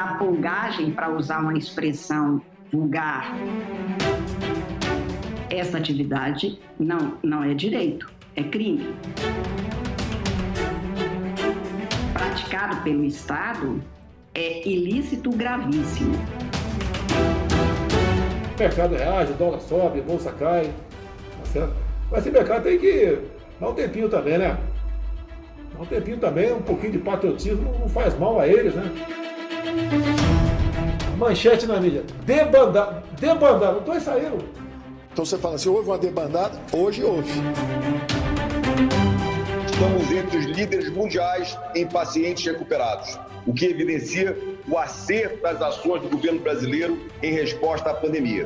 arapongagem, para usar uma expressão vulgar. Essa atividade não, não é direito, é crime. Praticado pelo Estado, é ilícito gravíssimo. O mercado reage, dólar sobe, a bolsa cai, tá certo? Mas esse mercado tem que dar um tempinho também, né? Dar um tempinho também, um pouquinho de patriotismo não faz mal a eles, né? Manchete na mídia, debandada, debandada, dois saíram. Então você fala assim, houve uma debandada? Hoje houve. Estamos entre os líderes mundiais em pacientes recuperados, o que evidencia o acerto das ações do governo brasileiro em resposta à pandemia.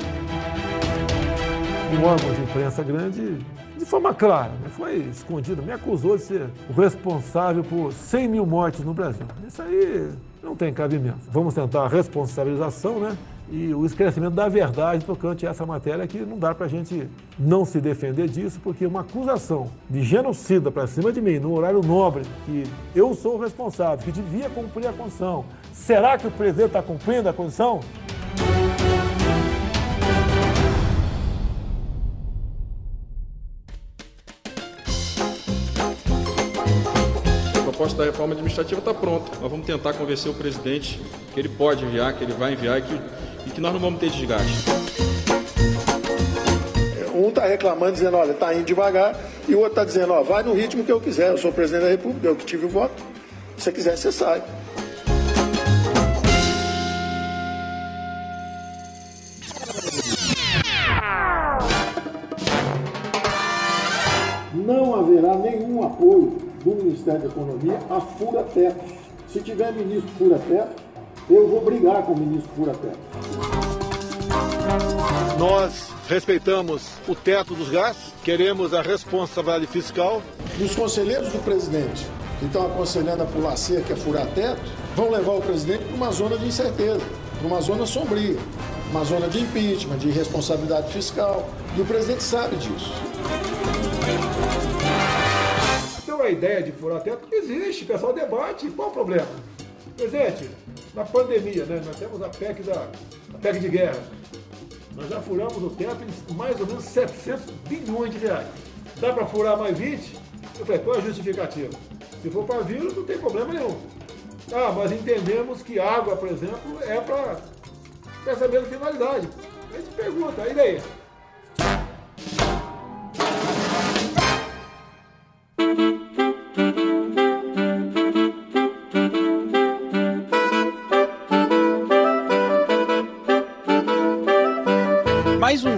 Um órgão de imprensa grande, de forma clara, né? foi escondido, me acusou de ser o responsável por 100 mil mortes no Brasil. Isso aí não tem cabimento. Vamos tentar a responsabilização, né? e o esclarecimento da verdade tocante a essa matéria que não dá para a gente não se defender disso, porque uma acusação de genocida para cima de mim, no horário nobre, que eu sou o responsável, que devia cumprir a condição, será que o presidente está cumprindo a condição? Proposta da reforma administrativa está pronta. Nós vamos tentar convencer o presidente que ele pode enviar, que ele vai enviar e que e que nós não vamos ter desgaste. Um está reclamando, dizendo, olha, está indo devagar, e o outro está dizendo, ó, vai no ritmo que eu quiser, eu sou presidente da República, eu que tive o voto. Se você quiser, você sai. Não haverá nenhum apoio do Ministério da Economia a fura-tetos. Se tiver ministro fura-teto, eu vou brigar com o ministro Furaté. Nós respeitamos o teto dos gastos, queremos a responsabilidade fiscal. E os conselheiros do presidente, que estão aconselhando a pular cerca, a furar teto, vão levar o presidente para uma zona de incerteza, para uma zona sombria, uma zona de impeachment, de responsabilidade fiscal. E o presidente sabe disso. A ideia de furar teto existe, o pessoal debate, qual o problema? Presidente, na pandemia, né? Nós temos a PEC, da, a PEC de guerra. Nós já furamos o teto em mais ou menos 700 bilhões de reais. Dá para furar mais 20? Eu falei, qual é a justificativa? Se for para vírus, não tem problema nenhum. Ah, mas entendemos que água, por exemplo, é para essa mesma finalidade. A gente pergunta, e daí?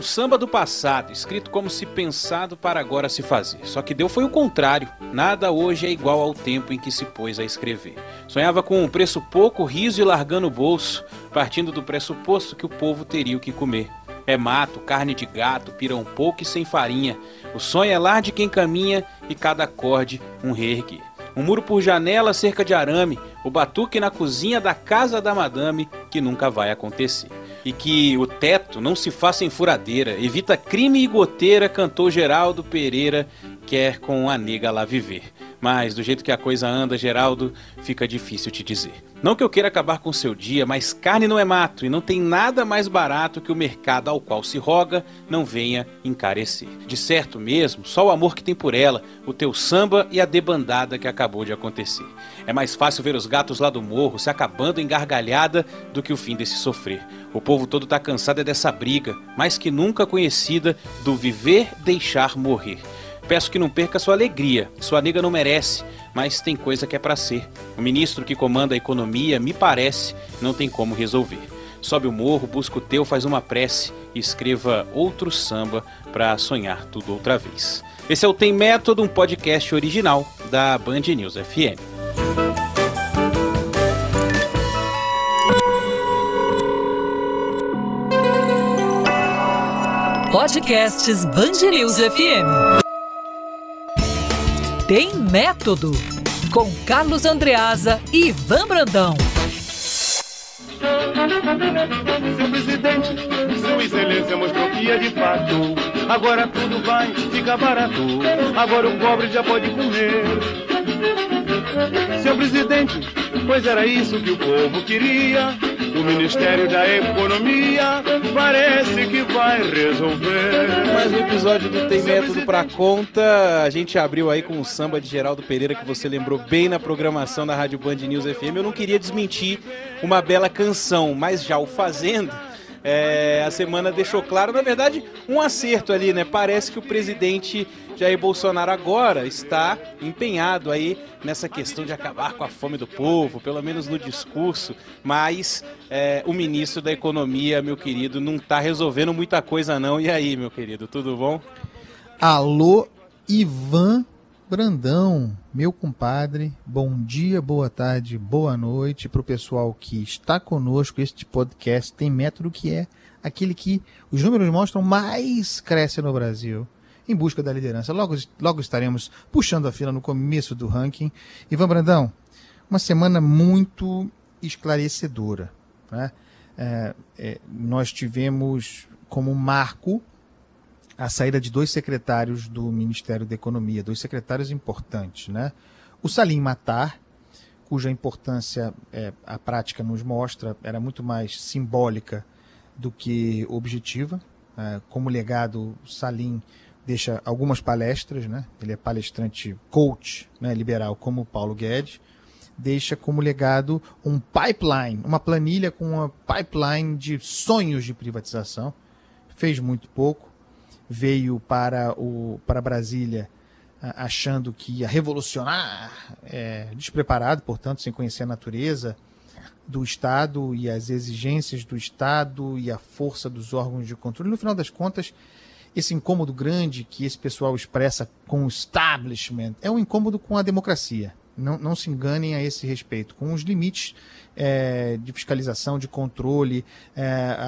Um samba do passado, escrito como se pensado para agora se fazer. Só que deu foi o contrário. Nada hoje é igual ao tempo em que se pôs a escrever. Sonhava com um preço pouco, riso e largando o bolso, partindo do pressuposto que o povo teria o que comer. É mato, carne de gato, pirão pouco e sem farinha. O sonho é lar de quem caminha e cada acorde um reerguer. Um muro por janela, cerca de arame, o batuque na cozinha da casa da madame, que nunca vai acontecer e que o teto não se faça em furadeira, evita crime e goteira, cantou Geraldo Pereira, quer com a nega lá viver. Mas do jeito que a coisa anda, Geraldo, fica difícil te dizer. Não que eu queira acabar com seu dia, mas carne não é mato e não tem nada mais barato que o mercado ao qual se roga não venha encarecer. De certo mesmo, só o amor que tem por ela, o teu samba e a debandada que acabou de acontecer. É mais fácil ver os gatos lá do morro se acabando em gargalhada do que o fim desse sofrer. O povo todo tá cansado é dessa briga, mais que nunca conhecida, do viver deixar morrer. Peço que não perca sua alegria. Sua nega não merece, mas tem coisa que é para ser. O ministro que comanda a economia, me parece, não tem como resolver. Sobe o morro, busca o teu, faz uma prece e escreva outro samba para sonhar tudo outra vez. Esse é o Tem Método, um podcast original da Band News FM. Podcasts Band News FM. Tem Método, com Carlos Andreasa e Ivan Brandão. Seu presidente, sua excelência mostrou que é de fato. Agora tudo vai ficar barato. Agora o pobre já pode comer. Seu presidente, pois era isso que o povo queria. O Ministério da Economia parece que vai resolver. Mais um episódio do Tem Método pra Conta. A gente abriu aí com o samba de Geraldo Pereira, que você lembrou bem na programação da Rádio Band News FM. Eu não queria desmentir uma bela canção, mas já o fazendo é, a semana deixou claro, na verdade, um acerto ali, né? Parece que o presidente Jair Bolsonaro agora está empenhado aí nessa questão de acabar com a fome do povo, pelo menos no discurso, mas é, o ministro da Economia, meu querido, não está resolvendo muita coisa não. E aí, meu querido, tudo bom? Alô, Ivan Brandão, meu compadre, bom dia, boa tarde, boa noite para o pessoal que está conosco. Este podcast tem método que é aquele que os números mostram mais cresce no Brasil em busca da liderança. Logo, logo estaremos puxando a fila no começo do ranking. Ivan Brandão, uma semana muito esclarecedora. Né? É, é, nós tivemos como marco a saída de dois secretários do Ministério da Economia, dois secretários importantes, né? O Salim Matar, cuja importância é, a prática nos mostra era muito mais simbólica do que objetiva. É, como legado, Salim deixa algumas palestras, né? Ele é palestrante coach, né, liberal, como Paulo Guedes. Deixa como legado um pipeline, uma planilha com uma pipeline de sonhos de privatização. Fez muito pouco veio para, o, para Brasília achando que ia revolucionar, é, despreparado, portanto, sem conhecer a natureza do Estado e as exigências do Estado e a força dos órgãos de controle. No final das contas, esse incômodo grande que esse pessoal expressa com o establishment é um incômodo com a democracia. Não, não se enganem a esse respeito, com os limites é, de fiscalização, de controle, é,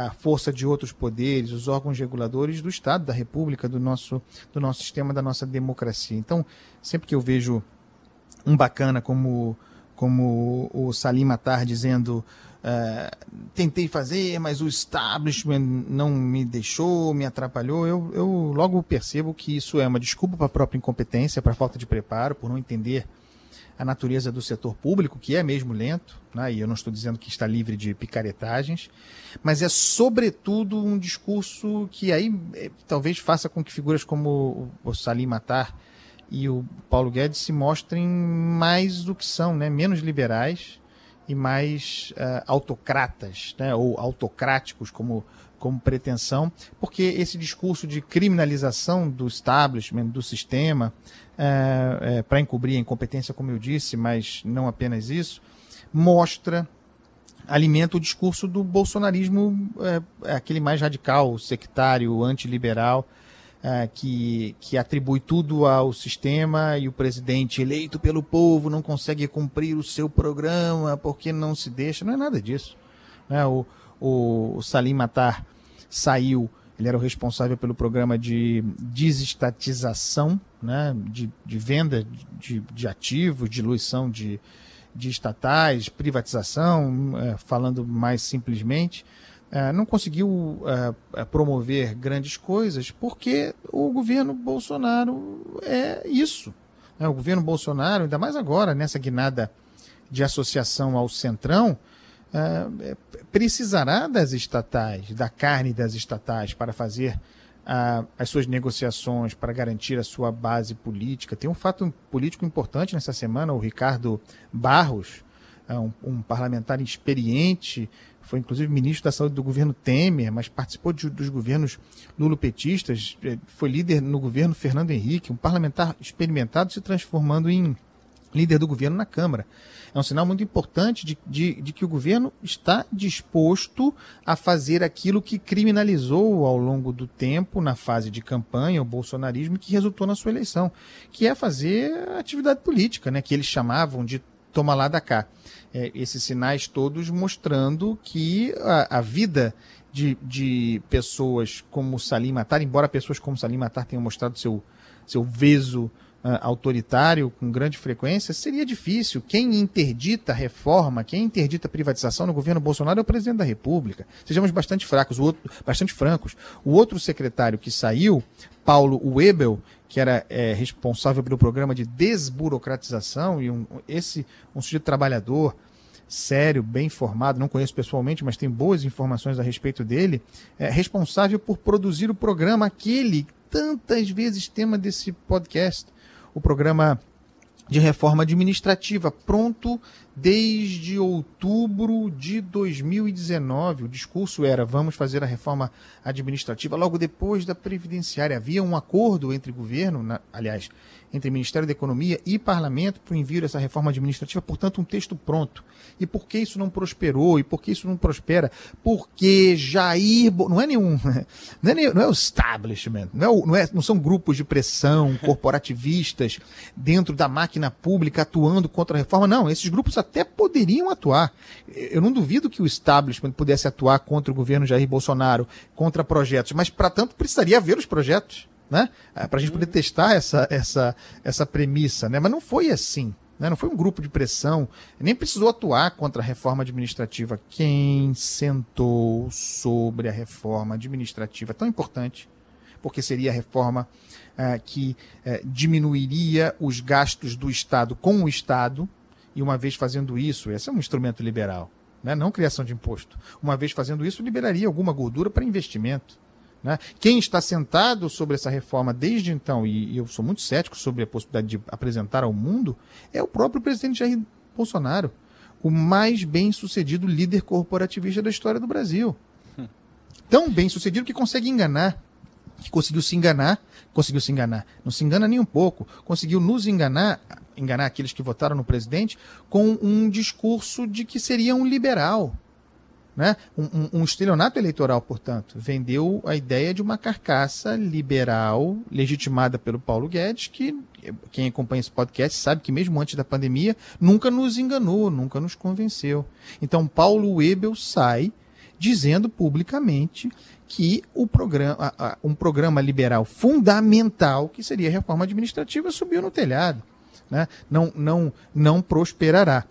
a força de outros poderes, os órgãos reguladores do Estado, da República, do nosso, do nosso sistema, da nossa democracia. Então, sempre que eu vejo um bacana como, como o Salim Matar dizendo uh, tentei fazer, mas o establishment não me deixou, me atrapalhou, eu, eu logo percebo que isso é uma desculpa para a própria incompetência, para a falta de preparo, por não entender a natureza do setor público, que é mesmo lento, né? e eu não estou dizendo que está livre de picaretagens, mas é sobretudo um discurso que aí é, talvez faça com que figuras como o Salim Matar e o Paulo Guedes se mostrem mais do que são, né? menos liberais e mais uh, autocratas, né? ou autocráticos, como como pretensão, porque esse discurso de criminalização do establishment, do sistema, é, é, para encobrir a incompetência, como eu disse, mas não apenas isso, mostra, alimenta o discurso do bolsonarismo, é, aquele mais radical, sectário, antiliberal, é, que, que atribui tudo ao sistema e o presidente eleito pelo povo não consegue cumprir o seu programa porque não se deixa. Não é nada disso. Né? O, o, o Salim Matar saiu, ele era o responsável pelo programa de desestatização, né, de, de venda de, de ativos, diluição de, de estatais, privatização, é, falando mais simplesmente. É, não conseguiu é, promover grandes coisas porque o governo Bolsonaro é isso. Né? O governo Bolsonaro, ainda mais agora, nessa guinada de associação ao Centrão, uh, precisará das estatais, da carne das estatais, para fazer uh, as suas negociações, para garantir a sua base política. Tem um fato político importante nessa semana: o Ricardo Barros, uh, um, um, parlamentar experiente, foi inclusive ministro da Saúde do governo Temer, mas participou de, dos governos lulopetistas, eh, foi líder no governo Fernando Henrique, um parlamentar experimentado se transformando em líder do governo na Câmara. É um sinal muito importante de, de, de, que o governo está disposto a fazer aquilo que criminalizou ao longo do tempo, na fase de campanha, o bolsonarismo, que resultou na sua eleição, que é fazer atividade política, né, que eles chamavam de toma lá da cá. É, esses sinais todos mostrando que a, a vida de, de, pessoas como Salim Matar, embora pessoas como Salim Matar tenham mostrado seu, seu veso uh, autoritário com grande frequência, seria difícil. Quem interdita reforma, quem interdita privatização no governo Bolsonaro é o presidente da República. Sejamos bastante fracos, outro, bastante francos. O outro secretário que saiu, Paulo Webel, que era é, responsável pelo programa de desburocratização, e um, esse um sujeito trabalhador, sério, bem formado, não conheço pessoalmente, mas tem boas informações a respeito dele, é responsável por produzir o programa aquele tantas vezes tema desse podcast, o programa de reforma administrativa, pronto desde outubro de 2019. O discurso era: vamos fazer a reforma administrativa logo depois da previdenciária. Havia um acordo entre governo, na, aliás, entre Ministério da Economia e Parlamento para o envio dessa reforma administrativa, portanto, um texto pronto. E por que isso não prosperou? E por que isso não prospera? Porque Jair. Não é nenhum. Não é, nem, não é o establishment, não, é o, não, é, não são grupos de pressão corporativistas dentro da máquina pública atuando contra a reforma. Não, esses grupos até poderiam atuar. Eu não duvido que o establishment pudesse atuar contra o governo Jair Bolsonaro, contra projetos, mas, para tanto, precisaria haver os projetos né? É, para a gente poder testar essa, essa, essa premissa, né? Mas não foi assim. Né? Não foi um grupo de pressão, nem precisou atuar contra a reforma administrativa. Quem sentou sobre a reforma administrativa tão importante, porque seria a reforma uh, que uh, diminuiria os gastos do Estado com o Estado, e uma vez fazendo isso, esse é um instrumento liberal, né? não criação de imposto. Uma vez fazendo isso, liberaria alguma gordura para investimento. Né? Quem está sentado sobre essa reforma desde então, e eu sou muito cético sobre a possibilidade de apresentar ao mundo, é o próprio presidente Jair Bolsonaro, o mais bem sucedido líder corporativista da história do Brasil. Hum. Tão bem sucedido que consegue enganar. Que conseguiu se enganar, conseguiu se enganar, não se engana nem um pouco, conseguiu nos enganar, enganar aqueles que votaram no presidente, com um discurso de que seria um liberal, né? Um, um, um, estelionato eleitoral, portanto, vendeu a ideia de uma carcaça liberal legitimada pelo Paulo Guedes, que quem acompanha esse podcast sabe que mesmo antes da pandemia nunca nos enganou, nunca nos convenceu. Então Paulo Webel sai dizendo publicamente que o programa, um programa liberal fundamental, que seria a reforma administrativa, subiu no telhado. Né? Não, não, não prosperará.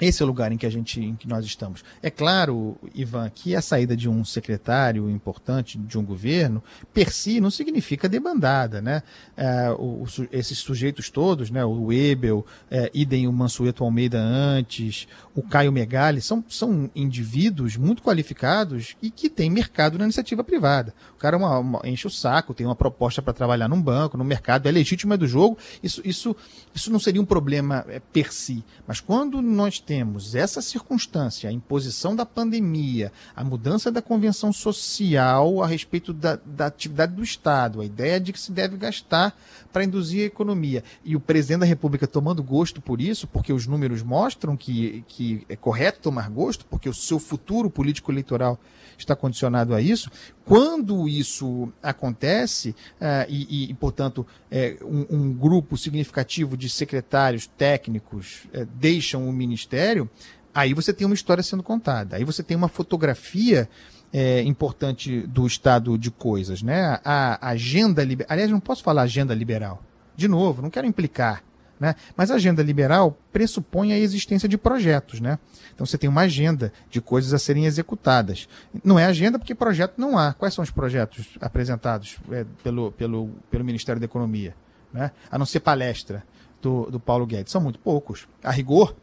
Esse é o lugar em que a gente, em que nós estamos. É claro, Ivan, que a saída de um secretário importante de um governo, per si, não significa debandada, né? É, o, esses sujeitos todos, né? O Ebel, é, idem o Mansueto Almeida antes, o Caio Megali, são, são indivíduos muito qualificados e que têm mercado na iniciativa privada. O cara é uma, uma, enche o saco, tem uma proposta para trabalhar num banco, no mercado, é legítimo, é do jogo. Isso, isso, isso não seria um problema é, per si. Mas quando nós temos essa circunstância, a imposição da pandemia, a mudança da convenção social a respeito da, da atividade do Estado, a ideia de que se deve gastar para induzir a economia, e o presidente da República tomando gosto por isso, porque os números mostram que, que é correto tomar gosto, porque o seu futuro político-eleitoral está condicionado a isso. Quando isso acontece, uh, e, e, portanto, é, um, um, grupo significativo de secretários técnicos uh, deixam o ministério, aí você tem uma história sendo contada. Aí você tem uma fotografia é, importante do estado de coisas. Né? A agenda liberal. Aliás, não posso falar agenda liberal. De novo, não quero implicar. Né? Mas a agenda liberal pressupõe a existência de projetos. Né? Então você tem uma agenda de coisas a serem executadas. Não é agenda porque projeto não há. Quais são os projetos apresentados é, pelo, pelo, pelo Ministério da Economia? Né? A não ser palestra do, do Paulo Guedes. São muito poucos. A rigor,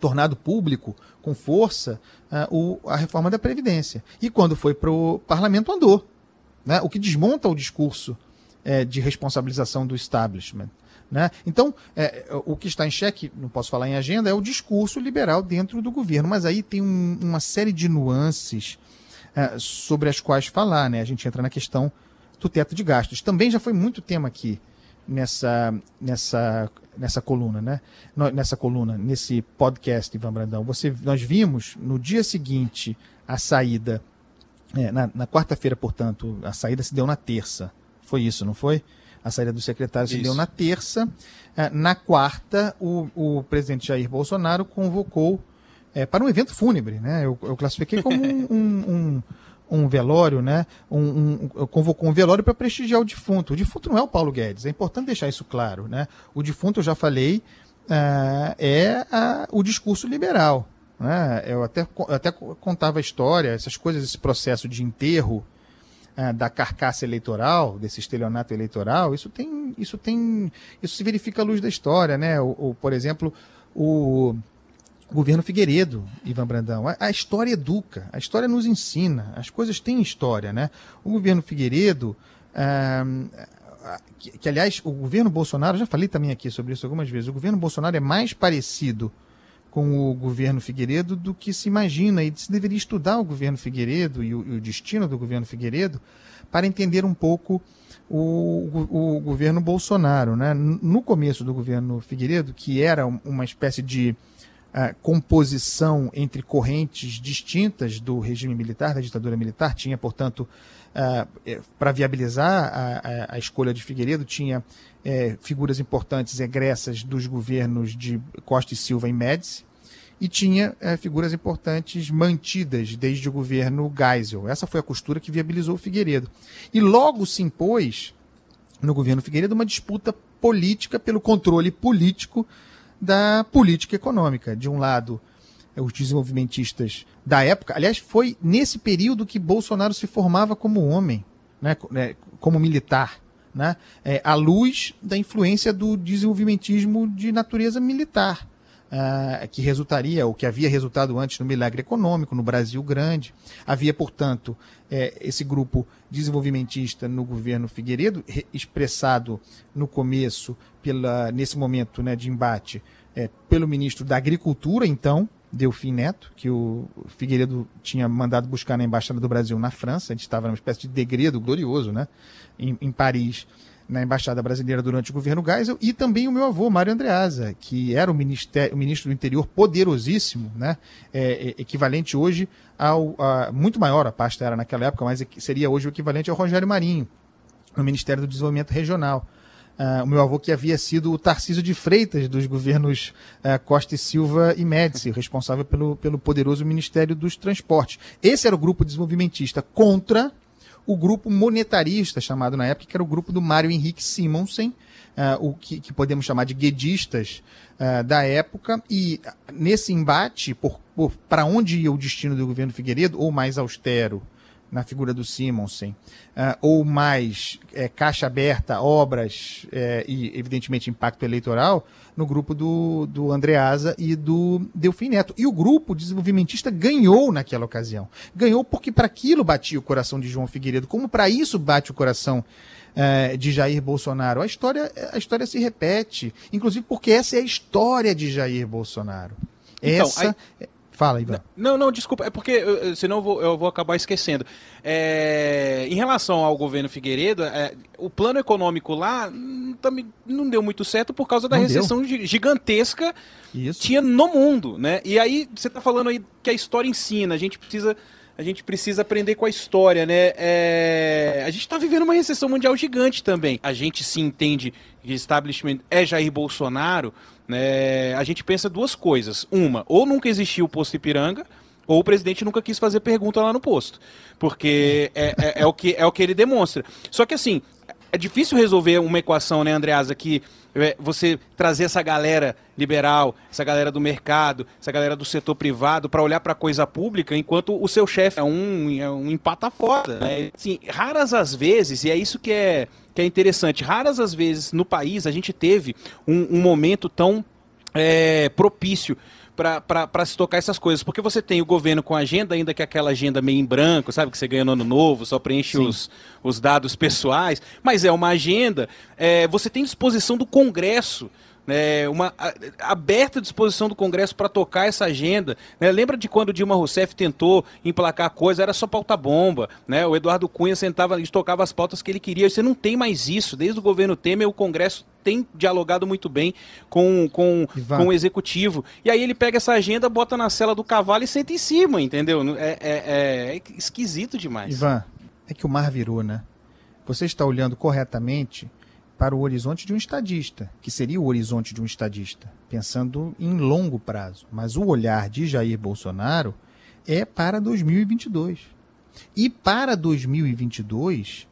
tornado público com força uh, o, a reforma da Previdência. E quando foi para o parlamento, andou. Né? O que desmonta o discurso é, de responsabilização do establishment. Né? Então, é, o que está em xeque, não posso falar em agenda, é o discurso liberal dentro do governo, mas aí tem um, uma série de nuances é, sobre as quais falar. Né? A gente entra na questão do teto de gastos. Também já foi muito tema aqui nessa, nessa, nessa coluna, né? Nessa coluna, nesse podcast, Ivan Brandão. Você, nós vimos no dia seguinte a saída, é, na, na quarta-feira, portanto, a saída se deu na terça. Foi isso, não foi? A saída do secretário se deu na terça. É, na quarta, o, o presidente Jair Bolsonaro convocou é, para um evento fúnebre. Né? Eu, eu classifiquei como um, um, um, um velório, né? Um, um, convocou um velório para prestigiar o defunto. O defunto não é o Paulo Guedes, é importante deixar isso claro. Né? O defunto, eu já falei, uh, é a, o discurso liberal. Né? Eu, até, eu até contava a história, essas coisas, esse processo de enterro é, da carcaça eleitoral, desse estelionato eleitoral, isso tem, isso tem, isso se verifica à luz da história, né? O, o por exemplo, o, governo Figueiredo, Ivan Brandão. A, a, história educa, a história nos ensina, as coisas têm história, né? O governo Figueiredo, ah, que, que, aliás, o governo Bolsonaro, já falei também aqui sobre isso algumas vezes, o governo Bolsonaro é mais parecido com o governo Figueiredo do que se imagina, e se deveria estudar o governo Figueiredo e o, e o destino do governo Figueiredo para entender um pouco o, o, o, governo Bolsonaro. Né? No começo do governo Figueiredo, que era uma espécie de uh, composição entre correntes distintas do regime militar, da ditadura militar, tinha, portanto, uh, para viabilizar a, a, a, escolha de Figueiredo, tinha uh, figuras importantes egressas dos governos de Costa e Silva e Médici, e tinha é, figuras importantes mantidas desde o governo Geisel. Essa foi a costura que viabilizou o Figueiredo. E logo se impôs, no governo Figueiredo, uma disputa política pelo controle político da política econômica. De um lado, é, os desenvolvimentistas da época, aliás, foi nesse período que Bolsonaro se formava como homem, né, né como militar. Né, é, à luz da influência do desenvolvimentismo de natureza militar uh, que resultaria, ou que havia resultado antes no milagre econômico, no Brasil grande. Havia, portanto, é, esse grupo desenvolvimentista no governo Figueiredo, expressado no começo, pela, nesse momento né, de embate, é, pelo ministro da Agricultura, então, Delfim Neto, que o Figueiredo tinha mandado buscar na Embaixada do Brasil na França, a gente estava numa espécie de degredo glorioso, né, em, em Paris, na Embaixada Brasileira durante o governo Geisel, e também o meu avô, Mário Andreasa, que era o, o ministro do Interior poderosíssimo, né, é, é, equivalente hoje ao. A, muito maior a pasta era naquela época, mas seria hoje o equivalente ao Rogério Marinho, no Ministério do Desenvolvimento Regional. Uh, o meu avô que havia sido o Tarcísio de Freitas dos governos uh, Costa e Silva e Médici, responsável pelo, pelo poderoso Ministério dos Transportes. Esse era o grupo desenvolvimentista contra o grupo monetarista, chamado na época, que era o grupo do Mário Henrique Simonsen, uh, o que, que, podemos chamar de guedistas uh, da época, e nesse embate por, para onde ia o destino do governo Figueiredo, ou mais austero, na figura do Simonsen, uh, ou mais é, caixa aberta, obras é, e, evidentemente, impacto eleitoral, no grupo do, do Andreasa e do Delfim Neto. E o grupo desenvolvimentista ganhou naquela ocasião. Ganhou porque para aquilo batia o coração de João Figueiredo, como para isso bate o coração é, de Jair Bolsonaro. A história, a história se repete, inclusive porque essa é a história de Jair Bolsonaro. Então, essa. Aí Fala, Ivan. Não, não, desculpa, é porque senão eu vou, eu vou acabar esquecendo. É, em relação ao governo Figueiredo, é, o plano econômico lá também não deu muito certo por causa da não recessão deu. gigantesca Isso. tinha no mundo, né? E aí você está falando aí que a história ensina, a gente precisa a gente precisa aprender com a história, né? É... A gente está vivendo uma recessão mundial gigante também. A gente se entende que establishment é Jair Bolsonaro, né? A gente pensa duas coisas. Uma, ou nunca existiu o posto Ipiranga, ou o presidente nunca quis fazer pergunta lá no posto. Porque é, é, é, o, que, é o que ele demonstra. Só que assim, é difícil resolver uma equação, né, Andreasa, que é, você trazer essa galera liberal, essa galera do mercado, essa galera do setor privado para olhar para a coisa pública, enquanto o seu chefe é um, é um empata foda. Né? Assim, raras as vezes, e é isso que é, que é interessante, raras as vezes no país a gente teve um, um momento tão é, propício para se tocar essas coisas. Porque você tem o governo com agenda, ainda que aquela agenda meio em branco, sabe? Que você ganha no ano novo, só preenche os, os dados pessoais, mas é uma agenda. É, você tem disposição do Congresso né, uma a, aberta disposição do Congresso para tocar essa agenda. Né? Lembra de quando Dilma Rousseff tentou emplacar coisa, era só pauta-bomba. Né? O Eduardo Cunha sentava e tocava as pautas que ele queria. Você não tem mais isso. Desde o governo Temer, o Congresso tem dialogado muito bem com, com, com o executivo. E aí ele pega essa agenda, bota na cela do cavalo e senta em cima, entendeu? É, é, é, é esquisito demais. Ivan, é que o mar virou, né? Você está olhando corretamente para o horizonte de um estadista, que seria o horizonte de um estadista, pensando em longo prazo. Mas o olhar de Jair Bolsonaro é para 2022. E para 2022,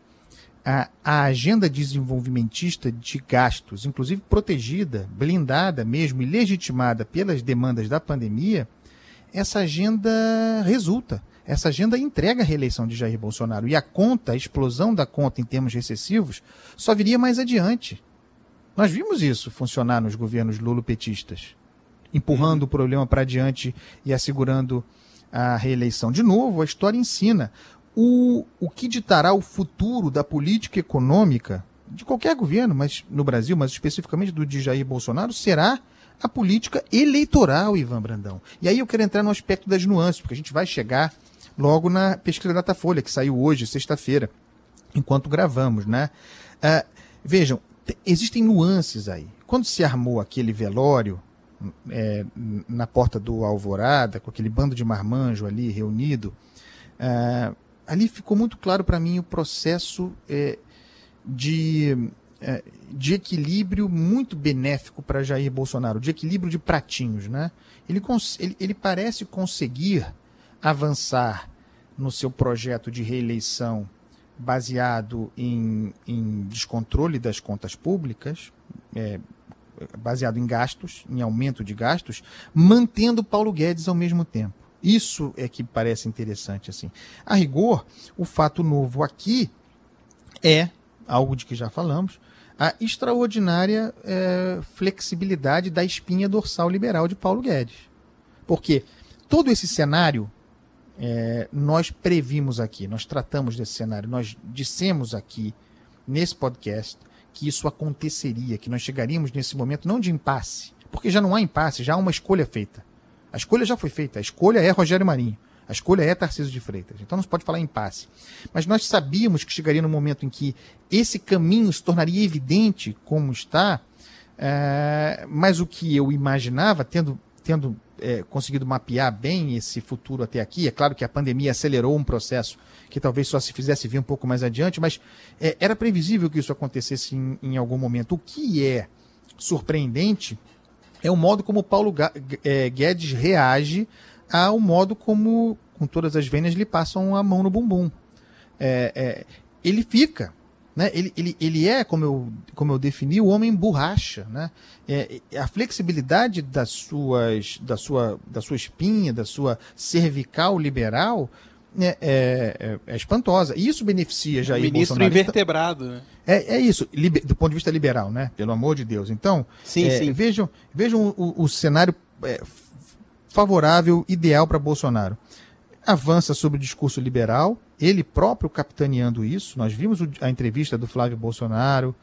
a, a agenda desenvolvimentista de gastos, inclusive protegida, blindada mesmo e legitimada pelas demandas da pandemia, essa agenda resulta essa agenda entrega a reeleição de Jair Bolsonaro. E a conta, a explosão da conta em termos recessivos, só viria mais adiante. Nós vimos isso funcionar nos governos lulopetistas. empurrando o problema para adiante e assegurando a reeleição. De novo, a história ensina o, o que ditará o futuro da política econômica de qualquer governo, mas no Brasil, mas especificamente do de Jair Bolsonaro, será a política eleitoral, Ivan Brandão. E aí eu quero entrar no aspecto das nuances, porque a gente vai chegar logo na pesquisa Datafolha, que saiu hoje, sexta-feira, enquanto gravamos, né? Uh, vejam, existem nuances aí. Quando se armou aquele velório é, na porta do Alvorada, com aquele bando de marmanjo ali reunido, uh, ali ficou muito claro para mim o processo é, de, é, de equilíbrio muito benéfico para Jair Bolsonaro, de equilíbrio de pratinhos. Né? Ele, ele, ele parece conseguir avançar no seu projeto de reeleição baseado em, em descontrole das contas públicas, é, baseado em gastos, em aumento de gastos, mantendo Paulo Guedes ao mesmo tempo. Isso é que parece interessante assim. A rigor, o fato novo aqui é algo de que já falamos, a extraordinária é, flexibilidade da espinha dorsal liberal de Paulo Guedes. Porque todo esse cenário é, nós previmos aqui, nós tratamos desse cenário, nós dissemos aqui nesse podcast que isso aconteceria, que nós chegaríamos nesse momento não de impasse, porque já não há impasse, já há uma escolha feita. A escolha já foi feita, a escolha é Rogério Marinho. A escolha é Tarcísio de Freitas. Então não se pode falar em passe. Mas nós sabíamos que chegaria no momento em que esse caminho se tornaria evidente como está, é, mas o que eu imaginava, tendo, tendo é, conseguido mapear bem esse futuro até aqui, é claro que a pandemia acelerou um processo que talvez só se fizesse vir um pouco mais adiante, mas é, era previsível que isso acontecesse em, em algum momento. O que é surpreendente é o modo como Paulo é, Guedes reage ao modo como, com todas as vênias, lhe passam a mão no bumbum. É, é, ele fica. Né? Ele, ele, ele é, como eu, como eu defini, o homem borracha. Né? É, a flexibilidade das suas, da, sua, da sua espinha, da sua cervical liberal, é, é, é, é, espantosa. E isso beneficia Jair Ministro Bolsonaro. invertebrado, né? É, é isso, do ponto de vista liberal, né? Pelo amor de Deus. Então, sim, é, sim. vejam, vejam o, o cenário é, favorável, ideal para Bolsonaro. Avança sobre o discurso liberal, ele próprio capitaneando isso. Nós vimos a entrevista do Flávio Bolsonaro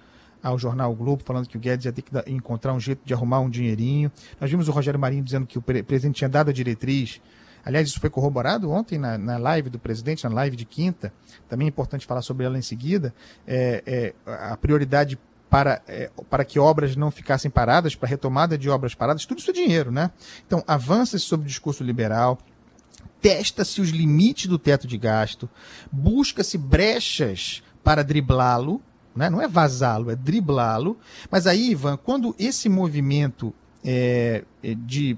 ao jornal o Globo falando que o Guedes ia ter que encontrar um jeito de arrumar um dinheirinho. Nós vimos o Rogério Marinho dizendo que o presidente tinha dado a diretriz. Aliás, isso foi corroborado ontem na, na live do presidente, na live de quinta. Também é importante falar sobre ela em seguida. É, é, a prioridade para, é, para que obras não ficassem paradas, para retomada de obras paradas, tudo isso é dinheiro, né? Então, avança-se sobre o discurso liberal, testa-se os limites do teto de gasto, busca-se brechas para driblá-lo, né? não é vazá-lo, é driblá-lo. Mas aí, Ivan, quando esse movimento é, é de,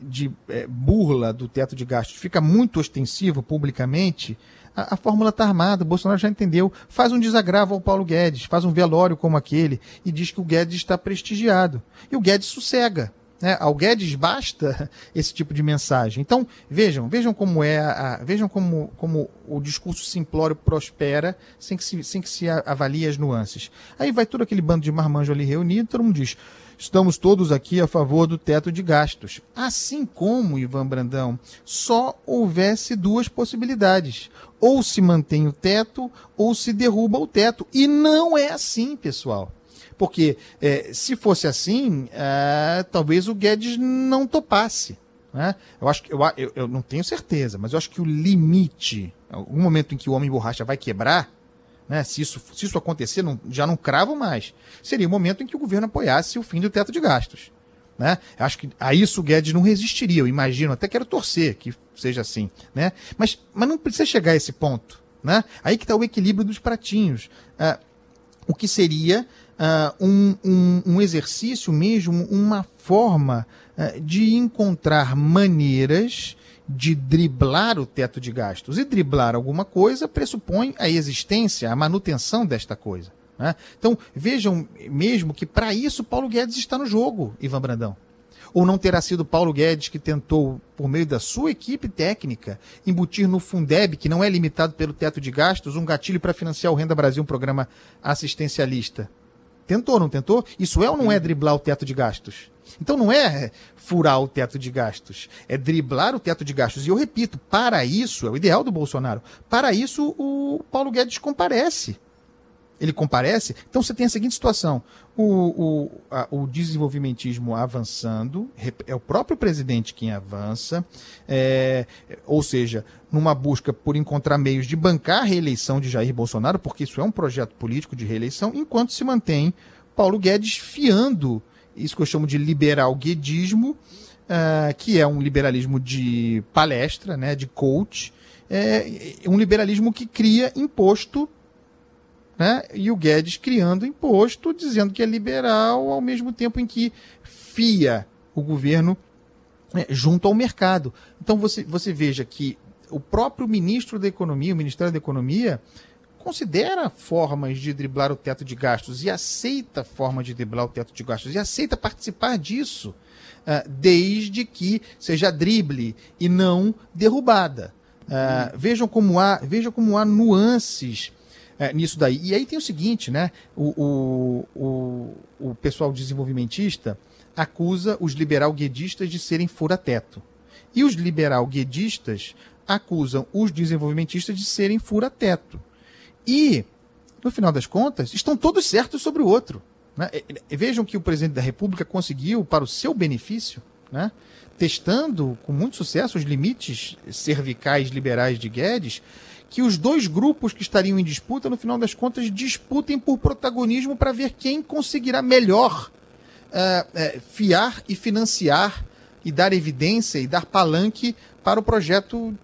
de é, burla do teto de gastos fica muito ostensivo publicamente, a, a fórmula está armada, o Bolsonaro já entendeu. Faz um desagravo ao Paulo Guedes, faz um velório como aquele e diz que o Guedes está prestigiado. E o Guedes sossega. Né? Ao Guedes basta esse tipo de mensagem. Então, vejam, vejam como é a, vejam como, como o discurso simplório prospera sem que, se, sem que se avalie as nuances. Aí vai todo aquele bando de marmanjo ali reunido, todo mundo diz: estamos todos aqui a favor do teto de gastos. Assim como, Ivan Brandão, só houvesse duas possibilidades. Ou se mantém o teto, ou se derruba o teto. E não é assim, pessoal. Porque é, se fosse assim, é, talvez o Guedes não topasse. Né? Eu acho que eu, eu, eu, não tenho certeza, mas eu acho que o limite, o momento em que o homem borracha vai quebrar, né, se, isso, se isso acontecer, não, já não cravo mais, seria o momento em que o governo apoiasse o fim do teto de gastos. Né? Acho que a isso o Guedes não resistiria, eu imagino, até quero torcer que seja assim. Né? Mas, mas não precisa chegar a esse ponto. Né? Aí que está o equilíbrio dos pratinhos. Uh, o que seria uh, um, um, um, exercício mesmo, uma forma uh, de encontrar maneiras de driblar o teto de gastos. E driblar alguma coisa pressupõe a existência, a manutenção desta coisa. Né? Então, vejam mesmo que para isso Paulo Guedes está no jogo, Ivan Brandão. Ou não terá sido Paulo Guedes que tentou, por meio da sua equipe técnica, embutir no Fundeb, que não é limitado pelo teto de gastos, um gatilho para financiar o Renda Brasil, um programa assistencialista? Tentou, não tentou? Isso é ou não é driblar o teto de gastos? Então não é furar o teto de gastos, é driblar o teto de gastos. E eu repito, para isso, é o ideal do Bolsonaro, para isso o Paulo Guedes comparece. Ele comparece. Então você tem a seguinte situação: o, o, a, o desenvolvimentismo avançando, é o próprio presidente quem avança, é, ou seja, numa busca por encontrar meios de bancar a reeleição de Jair Bolsonaro, porque isso é um projeto político de reeleição, enquanto se mantém Paulo Guedes fiando isso que eu chamo de liberal guedismo, uh, que é um liberalismo de palestra, né, de coach, é um liberalismo que cria imposto né? E o Guedes criando imposto, dizendo que é liberal, ao mesmo tempo em que fia o governo é, junto ao mercado. Então você, você veja que o próprio ministro da Economia, o Ministério da Economia, considera formas de driblar o teto de gastos e aceita formas de driblar o teto de gastos e aceita participar disso, uh, desde que seja drible e não derrubada. Uh, vejam como há, vejam como há nuances é, nisso daí. E aí tem o seguinte, né? O, o, o, o pessoal desenvolvimentista acusa os liberal-guedistas de serem fura-teto. E os liberal-guedistas acusam os desenvolvimentistas de serem fura-teto. E, no final das contas, estão todos certos sobre o outro. Né? Vejam que o presidente da República conseguiu, para o seu benefício, né? Testando com muito sucesso os limites cervicais liberais de Guedes, que os dois grupos que estariam em disputa, no final das contas, disputem por protagonismo para ver quem conseguirá melhor uh, uh, fiar e financiar e dar evidência e dar palanque para o projeto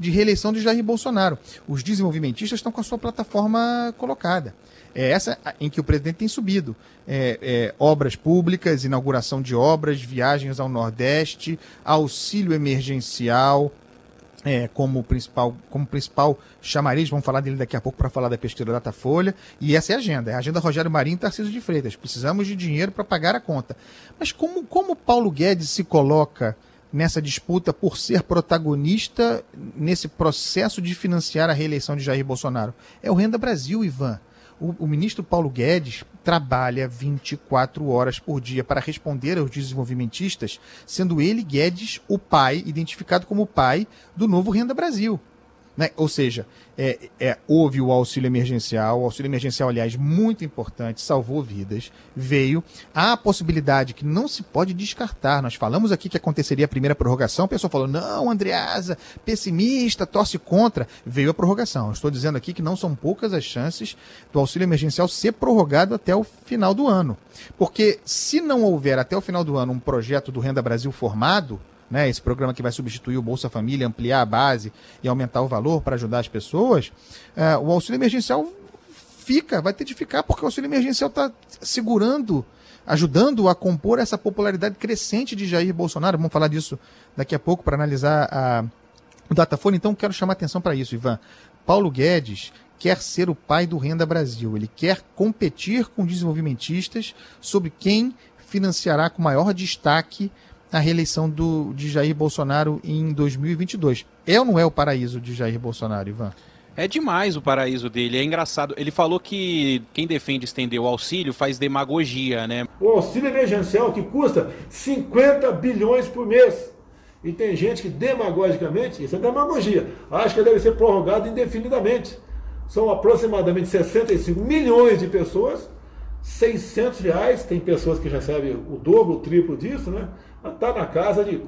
de reeleição de Jair Bolsonaro. Os desenvolvimentistas estão com a sua plataforma colocada. É essa em que o presidente tem subido. É, é, obras públicas, inauguração de obras, viagens ao Nordeste, auxílio emergencial, é, como principal como principal chamariz, vamos falar dele daqui a pouco para falar da pesquisa Datafolha, e essa é a agenda, é a agenda Rogério Marinho e Tarcísio de Freitas. Precisamos de dinheiro para pagar a conta. Mas como, como Paulo Guedes se coloca nessa disputa por ser protagonista nesse processo de financiar a reeleição de Jair Bolsonaro? É o Renda Brasil, Ivan o, o, ministro Paulo Guedes trabalha 24 horas por dia para responder aos desenvolvimentistas, sendo ele, Guedes, o pai, identificado como o pai do novo Renda Brasil. Né? Ou seja, é, é, houve o auxílio emergencial, o auxílio emergencial, aliás, muito importante, salvou vidas, veio. Há a possibilidade que não se pode descartar. Nós falamos aqui que aconteceria a primeira prorrogação, o pessoal falou, não, Andreasa, pessimista, torce contra. Veio a prorrogação. estou dizendo aqui que não são poucas as chances do auxílio emergencial ser prorrogado até o final do ano. Porque se não houver até o final do ano um projeto do Renda Brasil formado, né, esse programa que vai substituir o Bolsa Família, ampliar a base e aumentar o valor para ajudar as pessoas, é, o auxílio emergencial fica, vai ter de ficar, porque o auxílio emergencial está segurando, ajudando a compor essa popularidade crescente de Jair Bolsonaro. Vamos falar disso daqui a pouco para analisar a, o Datafone. Então, quero chamar atenção para isso, Ivan. Paulo Guedes quer ser o pai do Renda Brasil. Ele quer competir com desenvolvimentistas sobre quem financiará com maior destaque a reeleição do, de Jair Bolsonaro em 2022. É ou não é o paraíso de Jair Bolsonaro, Ivan? É demais o paraíso dele, é engraçado. Ele falou que quem defende estender o auxílio faz demagogia, né? O auxílio emergencial que custa 50 bilhões por mês. E tem gente que demagogicamente, isso é demagogia, acha que deve ser prorrogado indefinidamente. São aproximadamente 65 milhões de pessoas, 600 reais, tem pessoas que recebem o dobro, o triplo disso, né? Está na casa de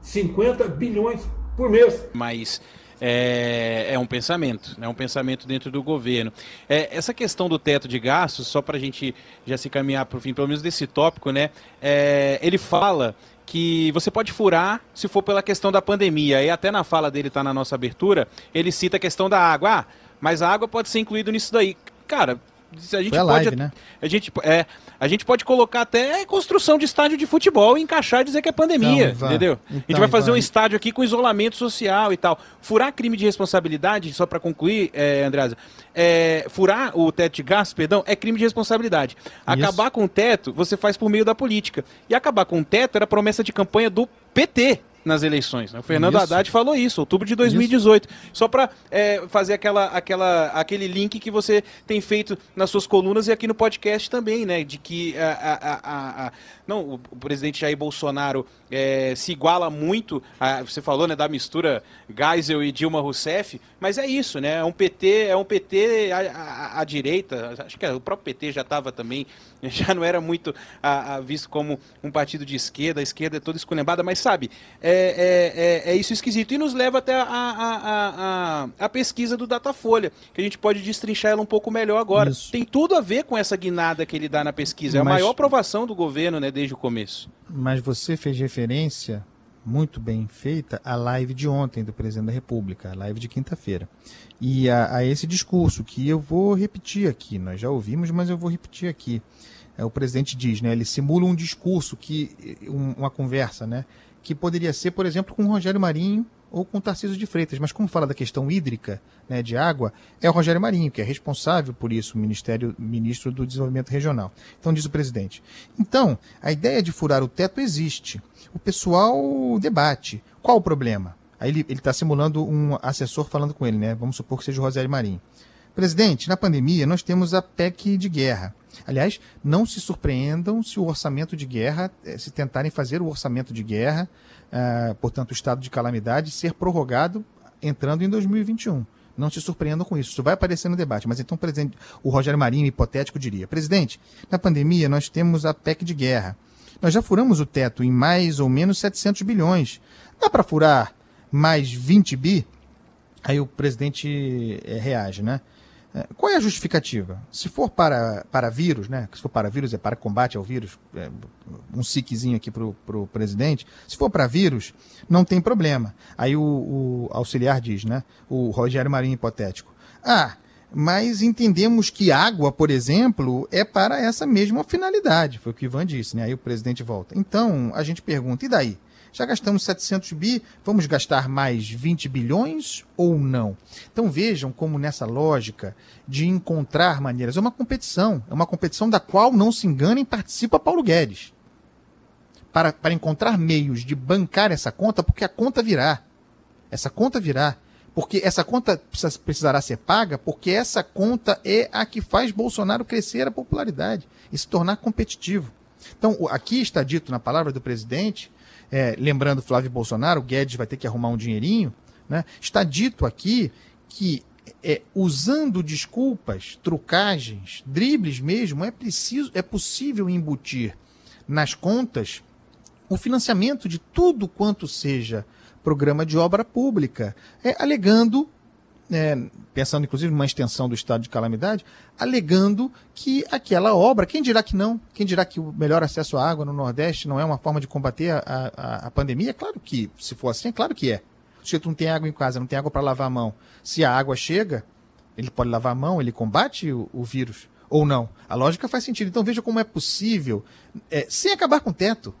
50 bilhões por mês. Mas é, é, um pensamento, é um pensamento dentro do governo. É, essa questão do teto de gastos, só para a gente já se caminhar para o fim, pelo menos desse tópico, né? É, ele fala que você pode furar se for pela questão da pandemia. E até na fala dele, está na nossa abertura, ele cita a questão da água. Ah, mas a água pode ser incluída nisso daí. Cara, a gente Foi a pode, live, né? A gente, é, a gente pode colocar até construção de estádio de futebol e encaixar e dizer que é pandemia, então, entendeu? Então, a gente vai fazer um estádio aqui com isolamento social e tal. Furar crime de responsabilidade, só para concluir, é, Andreasa, é, furar o teto de gastos, perdão, é crime de responsabilidade. Acabar Isso. com o teto, você faz por meio da política. E acabar com o teto era promessa de campanha do PT. Nas eleições. Né? O Fernando isso. Haddad falou isso, outubro de 2018. Isso. Só para é, fazer aquela, aquela, aquele link que você tem feito nas suas colunas e aqui no podcast também, né? De que a, a, a, a não, o presidente Jair Bolsonaro é, se iguala muito, a, você falou, né, da mistura Geisel e Dilma Rousseff, mas é isso, né? É um PT, é um PT à, direita, acho que o próprio PT já estava também, já não era muito visto como um partido de esquerda, a esquerda é toda esculhambada, mas sabe, é, é, é, é, isso esquisito. E nos leva até a, a, a, a, pesquisa do Datafolha, que a gente pode destrinchar ela um pouco melhor agora. Isso. Tem tudo a ver com essa guinada que ele dá na pesquisa. É Mas... a maior aprovação do governo né, desde o começo. Mas você fez referência muito bem feita à live de ontem do presidente da República, a live de quinta-feira. E a, a, esse discurso que eu vou repetir aqui, nós já ouvimos, mas eu vou repetir aqui. É, o presidente diz, né, ele simula um discurso, que um, uma conversa, né, que poderia ser, por exemplo, com o Rogério Marinho ou com o Tarcísio de Freitas. Mas como fala da questão hídrica, né, de água, é o Rogério Marinho, que é responsável por isso, o Ministério, ministro do Desenvolvimento Regional. Então diz o presidente. Então, a ideia de furar o teto existe. O pessoal debate. Qual o problema? Aí ele está simulando um assessor falando com ele, né? Vamos supor que seja o Rogério Marinho. Presidente, na pandemia nós temos a PEC de guerra. Aliás, não se surpreendam se o orçamento de guerra, eh, se tentarem fazer o orçamento de guerra, uh, portanto, o estado de calamidade, ser prorrogado entrando em 2021. Não se surpreendam com isso. Isso vai aparecer no debate. Mas então, presidente, o Rogério Marinho, hipotético, diria: Presidente, na pandemia nós temos a PEC de guerra. Nós já furamos o teto em mais ou menos 700 bilhões. Dá para furar mais 20 bi? Aí o presidente é, reage, né? É, qual é a justificativa? Se for para, para vírus, né? Se for para vírus, é para combate ao vírus, é um siquezinho aqui para o presidente. Se for para vírus, não tem problema. Aí o, o, auxiliar diz, né? O Rogério Marinho hipotético. Ah, mas entendemos que água, por exemplo, é para essa mesma finalidade. Foi o que o Ivan disse, né? Aí o presidente volta. Então, a gente pergunta, e daí? Já gastamos 700 bi, vamos gastar mais 20 bilhões ou não? Então vejam como nessa lógica de encontrar maneiras, é uma competição, é uma competição da qual, não se enganem, participa Paulo Guedes. Para, para encontrar meios de bancar essa conta, porque a conta virá. Essa conta virá. Porque essa conta precisará ser paga, porque essa conta é a que faz Bolsonaro crescer a popularidade e se tornar competitivo. Então, aqui está dito na palavra do presidente é, lembrando Flávio Bolsonaro, o Guedes vai ter que arrumar um dinheirinho, né? está dito aqui que é, usando desculpas, trucagens, dribles mesmo, é preciso, é possível embutir nas contas o financiamento de tudo quanto seja programa de obra pública, é, alegando é, pensando inclusive numa extensão do estado de calamidade, alegando que aquela obra, quem dirá que não? Quem dirá que o melhor acesso à água no Nordeste não é uma forma de combater a, a, a pandemia? Claro que, se for assim, é claro que é. O sujeito não tem água em casa, não tem água para lavar a mão. Se a água chega, ele pode lavar a mão, ele combate o, o vírus. Ou não. A lógica faz sentido. Então veja como é possível, é, sem acabar com o teto,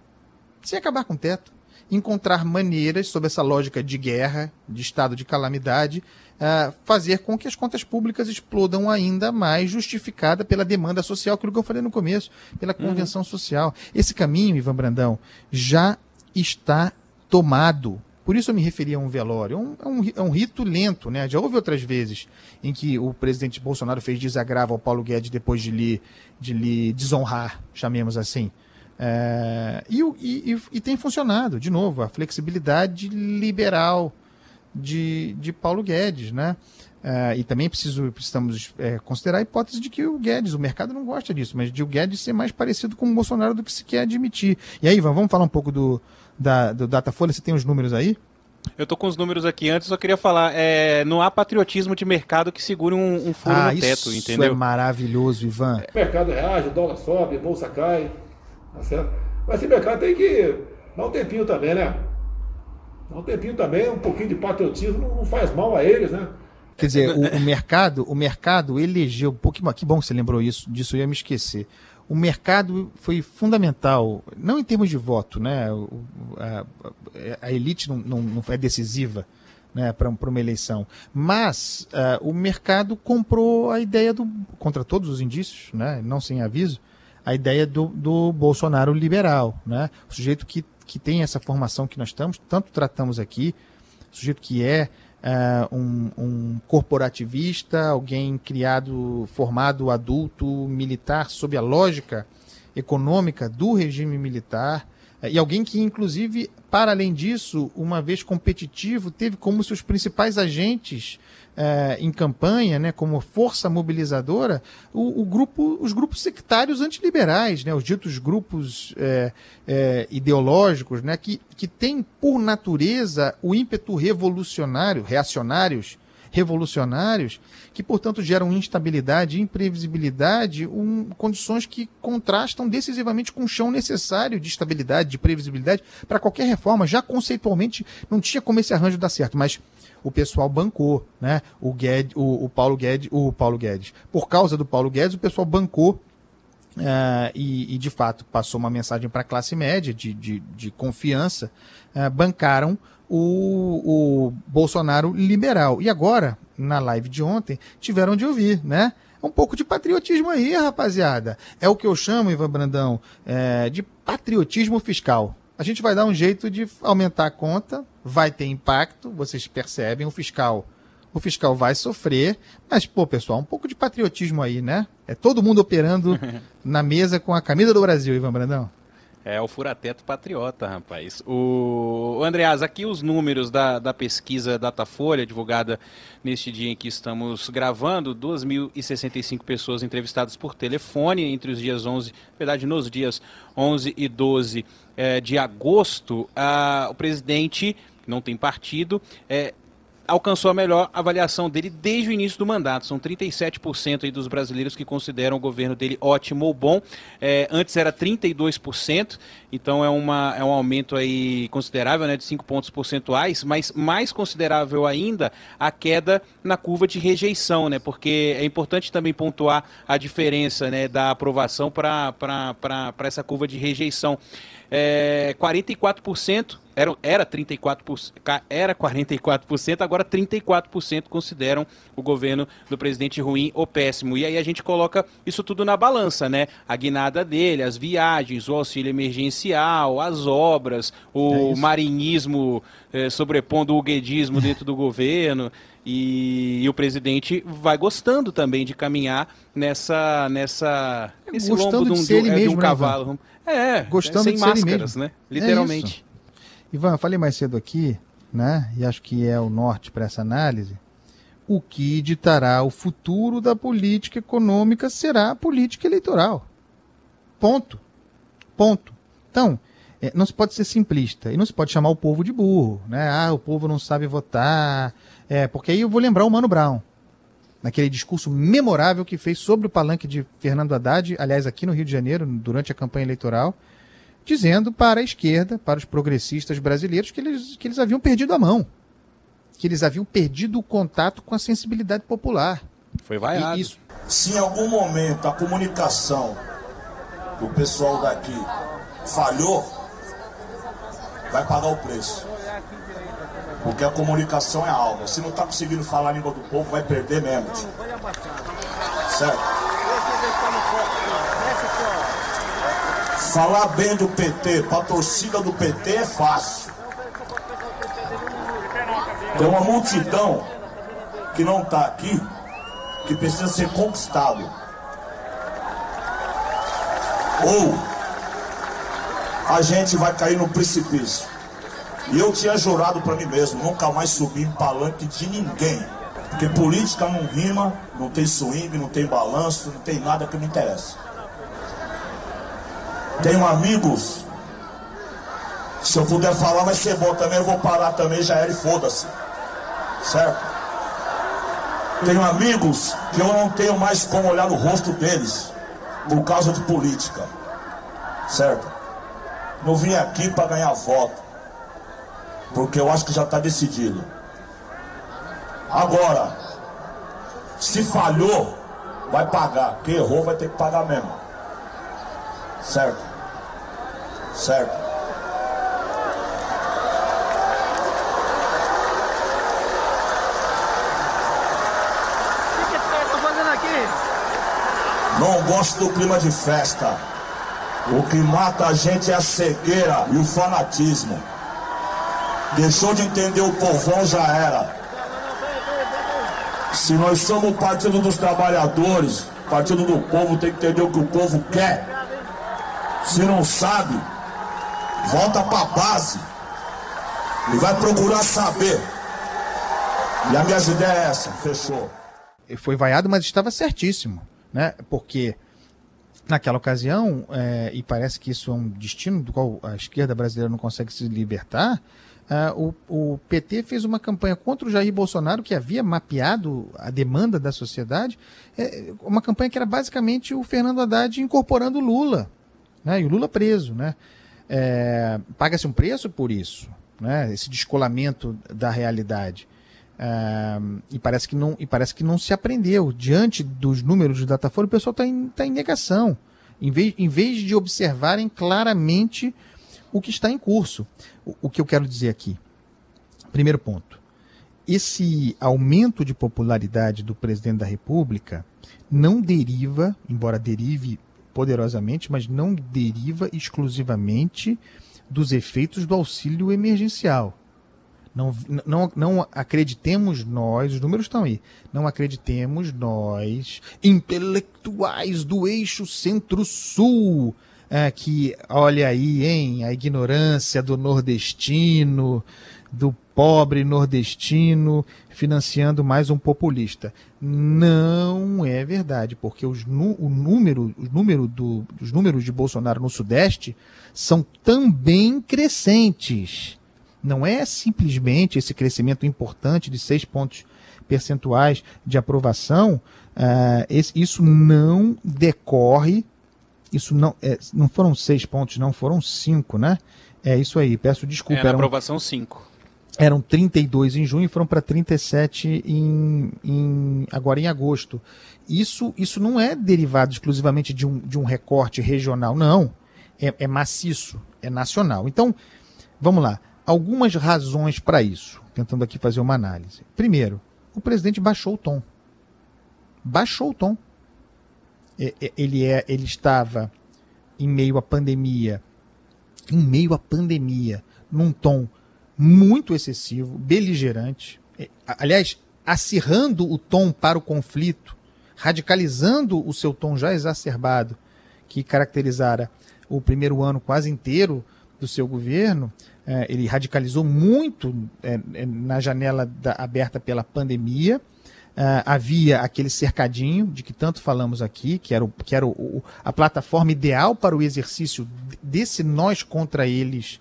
sem acabar com o teto, encontrar maneiras, sob essa lógica de guerra, de estado de calamidade, uh, fazer com que as contas públicas explodam ainda mais, justificada pela demanda social, aquilo que eu falei no começo, pela uhum. convenção uhum. social. Esse caminho, Ivan Brandão, já está tomado. Por isso eu me referi a um velório. É um, é um, é um rito lento, né? Já houve outras vezes em que o presidente Bolsonaro fez desagravo ao Paulo Guedes depois de lhe, de lhe desonrar, chamemos assim. É, e, e, e, tem funcionado, de novo, a flexibilidade liberal de, de Paulo Guedes, né? É, e também preciso, precisamos é, considerar a hipótese de que o Guedes, o mercado não gosta disso, mas de o Guedes ser mais parecido com o Bolsonaro do que se quer admitir. E aí, Ivan, vamos falar um pouco do, da, do Datafolha? Você tem os números aí? Eu tô com os números aqui antes, só queria falar, é, não há patriotismo de mercado que segure um, um furo ah, no teto, entendeu? Isso é maravilhoso, Ivan. O mercado reage, o dólar sobe, a bolsa cai. Tá certo? Mas esse mercado tem que dar um tempinho também, né? Dar um tempinho também, um pouquinho de patriotismo não, faz mal a eles, né? Quer dizer, o, o, mercado, o mercado elegeu, pouquinho, que bom que você lembrou isso, disso eu ia me esquecer. O mercado foi fundamental, não em termos de voto, né? A, a, elite não, não, não é decisiva né, para uma eleição, mas uh, o mercado comprou a ideia do, contra todos os indícios, né? Não sem aviso, a ideia do, do Bolsonaro liberal, né? O sujeito que que tem essa formação que nós estamos, tanto tratamos aqui, sujeito que é uh, um, um, corporativista, alguém criado, formado adulto, militar, sob a lógica econômica do regime militar, uh, e alguém que, inclusive, para além disso, uma vez competitivo, teve como seus principais agentes é, em campanha, né, como força mobilizadora, o, o, grupo, os grupos sectários antiliberais, né, os ditos grupos é, é, ideológicos, né, que, que têm por natureza o ímpeto revolucionário, reacionários, revolucionários, que, portanto, geram instabilidade, imprevisibilidade, um, condições que contrastam decisivamente com o chão necessário de estabilidade, de previsibilidade para qualquer reforma. Já conceitualmente não tinha como esse arranjo dar certo, mas o pessoal bancou, né? O, Guedes, o, o, Paulo Guedes, o Paulo Guedes. Por causa do Paulo Guedes, o pessoal bancou Uh, e, e, de fato passou uma mensagem para a classe média de, de, de confiança, uh, bancaram o, o, Bolsonaro liberal. E agora, na live de ontem, tiveram de ouvir, né? Um pouco de patriotismo aí, rapaziada. É o que eu chamo, Ivan Brandão, é, de patriotismo fiscal. A gente vai dar um jeito de aumentar a conta, vai ter impacto, vocês percebem, o fiscal. O fiscal vai sofrer, mas, pô, pessoal, um pouco de patriotismo aí, né? É todo mundo operando na mesa com a camisa do Brasil, Ivan Brandão. É o furateto patriota, rapaz. O Andreas, aqui os números da, da pesquisa Datafolha, divulgada neste dia em que estamos gravando, 2.065 pessoas entrevistadas por telefone entre os dias 11, na verdade, nos dias 11 e 12 é, de agosto, a, o presidente, não tem partido, é, alcançou a melhor avaliação dele desde o início do mandato. São 37% aí dos brasileiros que consideram o governo dele ótimo ou bom. É, antes era 32%, então é, uma, é um aumento aí considerável, né, de 5 pontos percentuais, mas mais considerável ainda a queda na curva de rejeição, né, porque é importante também pontuar a diferença né, da aprovação para essa curva de rejeição é, 44% era, era 34%, era 44%, agora 34% consideram o governo do presidente ruim ou péssimo. E aí a gente coloca isso tudo na balança, né? A guinada dele, as viagens, o auxílio emergencial, as obras, o é marinhismo é, sobrepondo o guedismo dentro do governo. E, e, o presidente vai gostando também de caminhar nessa nessa nesse gostando lombo de, um, de, um, é, de um né, cavalo. É, gostando sem de máscaras, ser né? Literalmente. Ivan, eu falei mais cedo aqui, né? E acho que é o norte para essa análise. O que ditará o futuro da política econômica será a política eleitoral. Ponto. Ponto. Então, é, não se pode ser simplista e não se pode chamar o povo de burro, né? Ah, o povo não sabe votar. É, porque aí eu vou lembrar o Mano Brown, naquele discurso memorável que fez sobre o palanque de Fernando Haddad, aliás, aqui no Rio de Janeiro, durante a campanha eleitoral, dizendo para a esquerda, para os progressistas brasileiros, que eles, que eles haviam perdido a mão, que eles haviam perdido o contato com a sensibilidade popular. Foi vaiado. Isso... Se em algum momento a comunicação do pessoal daqui falhou, vai pagar o preço. Porque a comunicação é algo. Se não está conseguindo falar a língua do povo, vai perder mesmo. Certo? Falar bem do PT, para a torcida do PT é fácil. Tem uma multidão que não está aqui, que precisa ser conquistado. Ou a gente vai cair no precipício. E eu tinha jurado para mim mesmo, nunca mais subir em palanque de ninguém. Porque política não rima, não tem swing, não tem balanço, não tem nada que me interessa. Tenho amigos, se eu puder falar vai ser bom também, eu vou parar também, já era e foda-se. Certo? Tenho amigos que eu não tenho mais como olhar no rosto deles por causa de política. Certo? Não vim aqui para ganhar voto porque eu acho que já está decidido. Agora, se falhou, vai pagar. Quem errou vai ter que pagar mesmo. Certo? Certo. Não gosto do clima de festa. O que mata a gente é a cegueira e o fanatismo. Deixou de entender o povão, já era. Se nós somos o Partido dos Trabalhadores, Partido do Povo tem que entender o que o povo quer. Se não sabe, volta pra base e vai procurar saber. E a minha ideia é essa, fechou. Foi vaiado, mas estava certíssimo, né? Porque naquela ocasião, é, e parece que isso é um destino do qual a esquerda brasileira não consegue se libertar, é, o, o, PT fez uma campanha contra o Jair Bolsonaro, que havia mapeado a demanda da sociedade, é, uma campanha que era basicamente o Fernando Haddad incorporando Lula, né, e o Lula preso. Né? É, Paga-se um preço por isso, né, esse descolamento da realidade. É, e, parece que não, e parece que não se aprendeu. Diante dos números do Datafolha, o pessoal está em, tá em negação. Em vez, em vez de observarem claramente o que está em curso. O, o que eu quero dizer aqui? Primeiro ponto. Esse aumento de popularidade do presidente da República não deriva, embora derive poderosamente, mas não deriva exclusivamente dos efeitos do auxílio emergencial. Não, não, não acreditemos nós, os números estão aí, não acreditemos nós, intelectuais do eixo centro-sul, é, que, olha aí, hein, a ignorância do nordestino, do pobre nordestino financiando mais um populista. Não é verdade, porque os, o número, o número do, os números de Bolsonaro no Sudeste são também crescentes. Não é simplesmente esse crescimento importante de seis pontos percentuais de aprovação, uh, esse, isso não decorre isso não, é, não foram seis pontos, não, foram cinco, né? É isso aí, peço desculpa. É, aprovação cinco. Eram 32 em junho e foram para 37 em, em, agora em agosto. Isso, isso não é derivado exclusivamente de um, de um recorte regional, não. É, é maciço, é nacional. Então, vamos lá. Algumas razões para isso, tentando aqui fazer uma análise. Primeiro, o presidente baixou o tom. Baixou o tom. É, é, ele, é, ele estava em meio à pandemia, em meio à pandemia, num tom muito excessivo, beligerante, é, aliás, acirrando o tom para o conflito, radicalizando o seu tom já exacerbado, que caracterizara o primeiro ano quase inteiro do seu governo, ele radicalizou muito na janela da, aberta pela pandemia, havia aquele cercadinho de que tanto falamos aqui, que era, o, que era o, a plataforma ideal para o exercício desse nós contra eles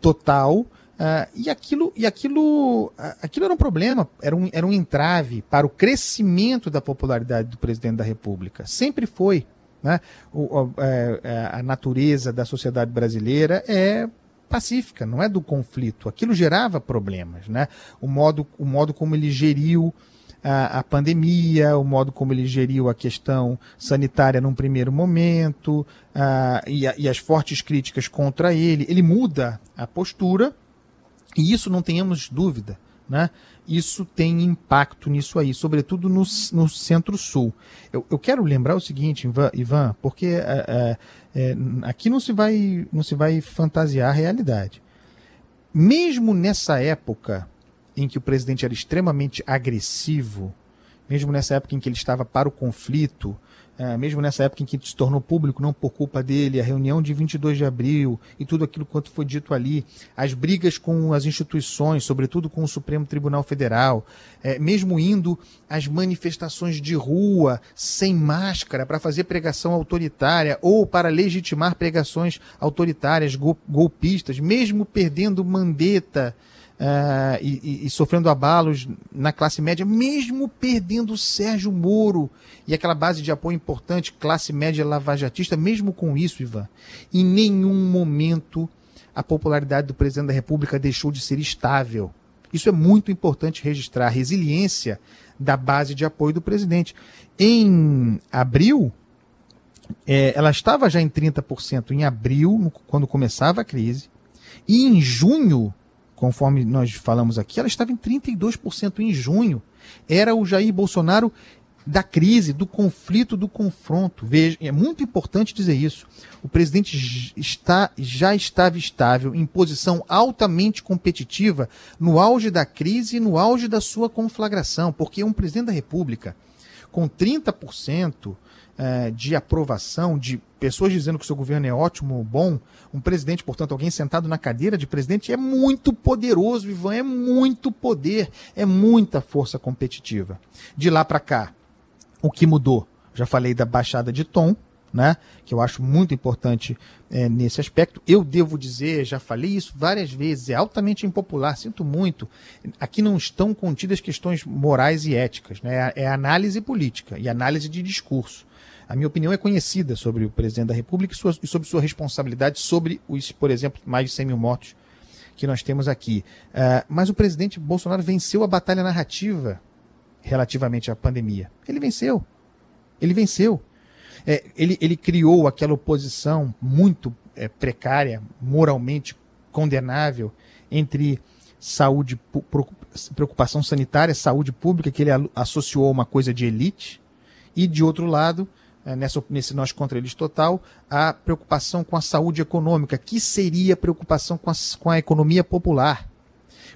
total. Uh, e aquilo, e aquilo, uh, aquilo era um problema, era um, era um entrave para o crescimento da popularidade do presidente da República. Sempre foi. Né? O, é, é, a natureza da sociedade brasileira é pacífica, não é do conflito. Aquilo gerava problemas. Né? O, modo, o modo como ele geriu a, a, pandemia, o modo como ele geriu a questão sanitária num primeiro momento, e, a, e as fortes críticas contra ele. Ele muda a postura, e isso não tenhamos dúvida. Né? Isso tem impacto nisso aí, sobretudo no, no centro-sul. Eu, eu, quero lembrar o seguinte, Ivan, porque é, é, é, aqui não se, vai, não se vai fantasiar a realidade. Mesmo nessa época em que o presidente era extremamente agressivo, mesmo nessa época em que ele estava para o conflito, é, mesmo nessa época em que se tornou público, não por culpa dele, a reunião de 22 de abril e tudo aquilo quanto foi dito ali, as brigas com as instituições, sobretudo com o Supremo Tribunal Federal, é, mesmo indo às manifestações de rua sem máscara para fazer pregação autoritária ou para legitimar pregações autoritárias, golpistas, mesmo perdendo mandeta uh, e, e, sofrendo abalos na classe média, mesmo perdendo o Sérgio Moro e aquela base de apoio importante, classe média lavajatista, mesmo com isso, Ivan, em nenhum momento a popularidade do presidente da República deixou de ser estável. Isso é muito importante registrar, a resiliência da base de apoio do presidente. Em abril, é, ela estava já em 30% em abril, quando começava a crise, e em junho conforme nós falamos aqui, ela estava em 32% em junho. Era o Jair Bolsonaro da crise, do conflito, do confronto. Veja, é muito importante dizer isso. O presidente está, já estava estável em posição altamente competitiva no auge da crise e no auge da sua conflagração, porque um presidente da República com 30% eh, de aprovação, de pessoas dizendo que o seu governo é ótimo, bom, um presidente, portanto, alguém sentado na cadeira de presidente, é muito poderoso, Ivan, é muito poder, é muita força competitiva. De lá para cá, o que mudou? Já falei da baixada de tom, né? Que eu acho muito importante é, nesse aspecto. Eu devo dizer, já falei isso várias vezes, é altamente impopular, sinto muito. Aqui não estão contidas questões morais e éticas, né? É análise política e análise de discurso. A minha opinião é conhecida sobre o presidente da República e, sua, e sobre sua responsabilidade sobre os, por exemplo, mais de 100 mil mortos que nós temos aqui. Uh, mas o presidente Bolsonaro venceu a batalha narrativa relativamente à pandemia. Ele venceu. Ele venceu. É, ele, ele criou aquela oposição muito é, precária, moralmente condenável, entre saúde, preocupação sanitária, saúde pública, que ele associou a uma coisa de elite, e de outro lado, nessa, nesse nós contra eles total, a preocupação com a saúde econômica, que seria preocupação com a, com a economia popular.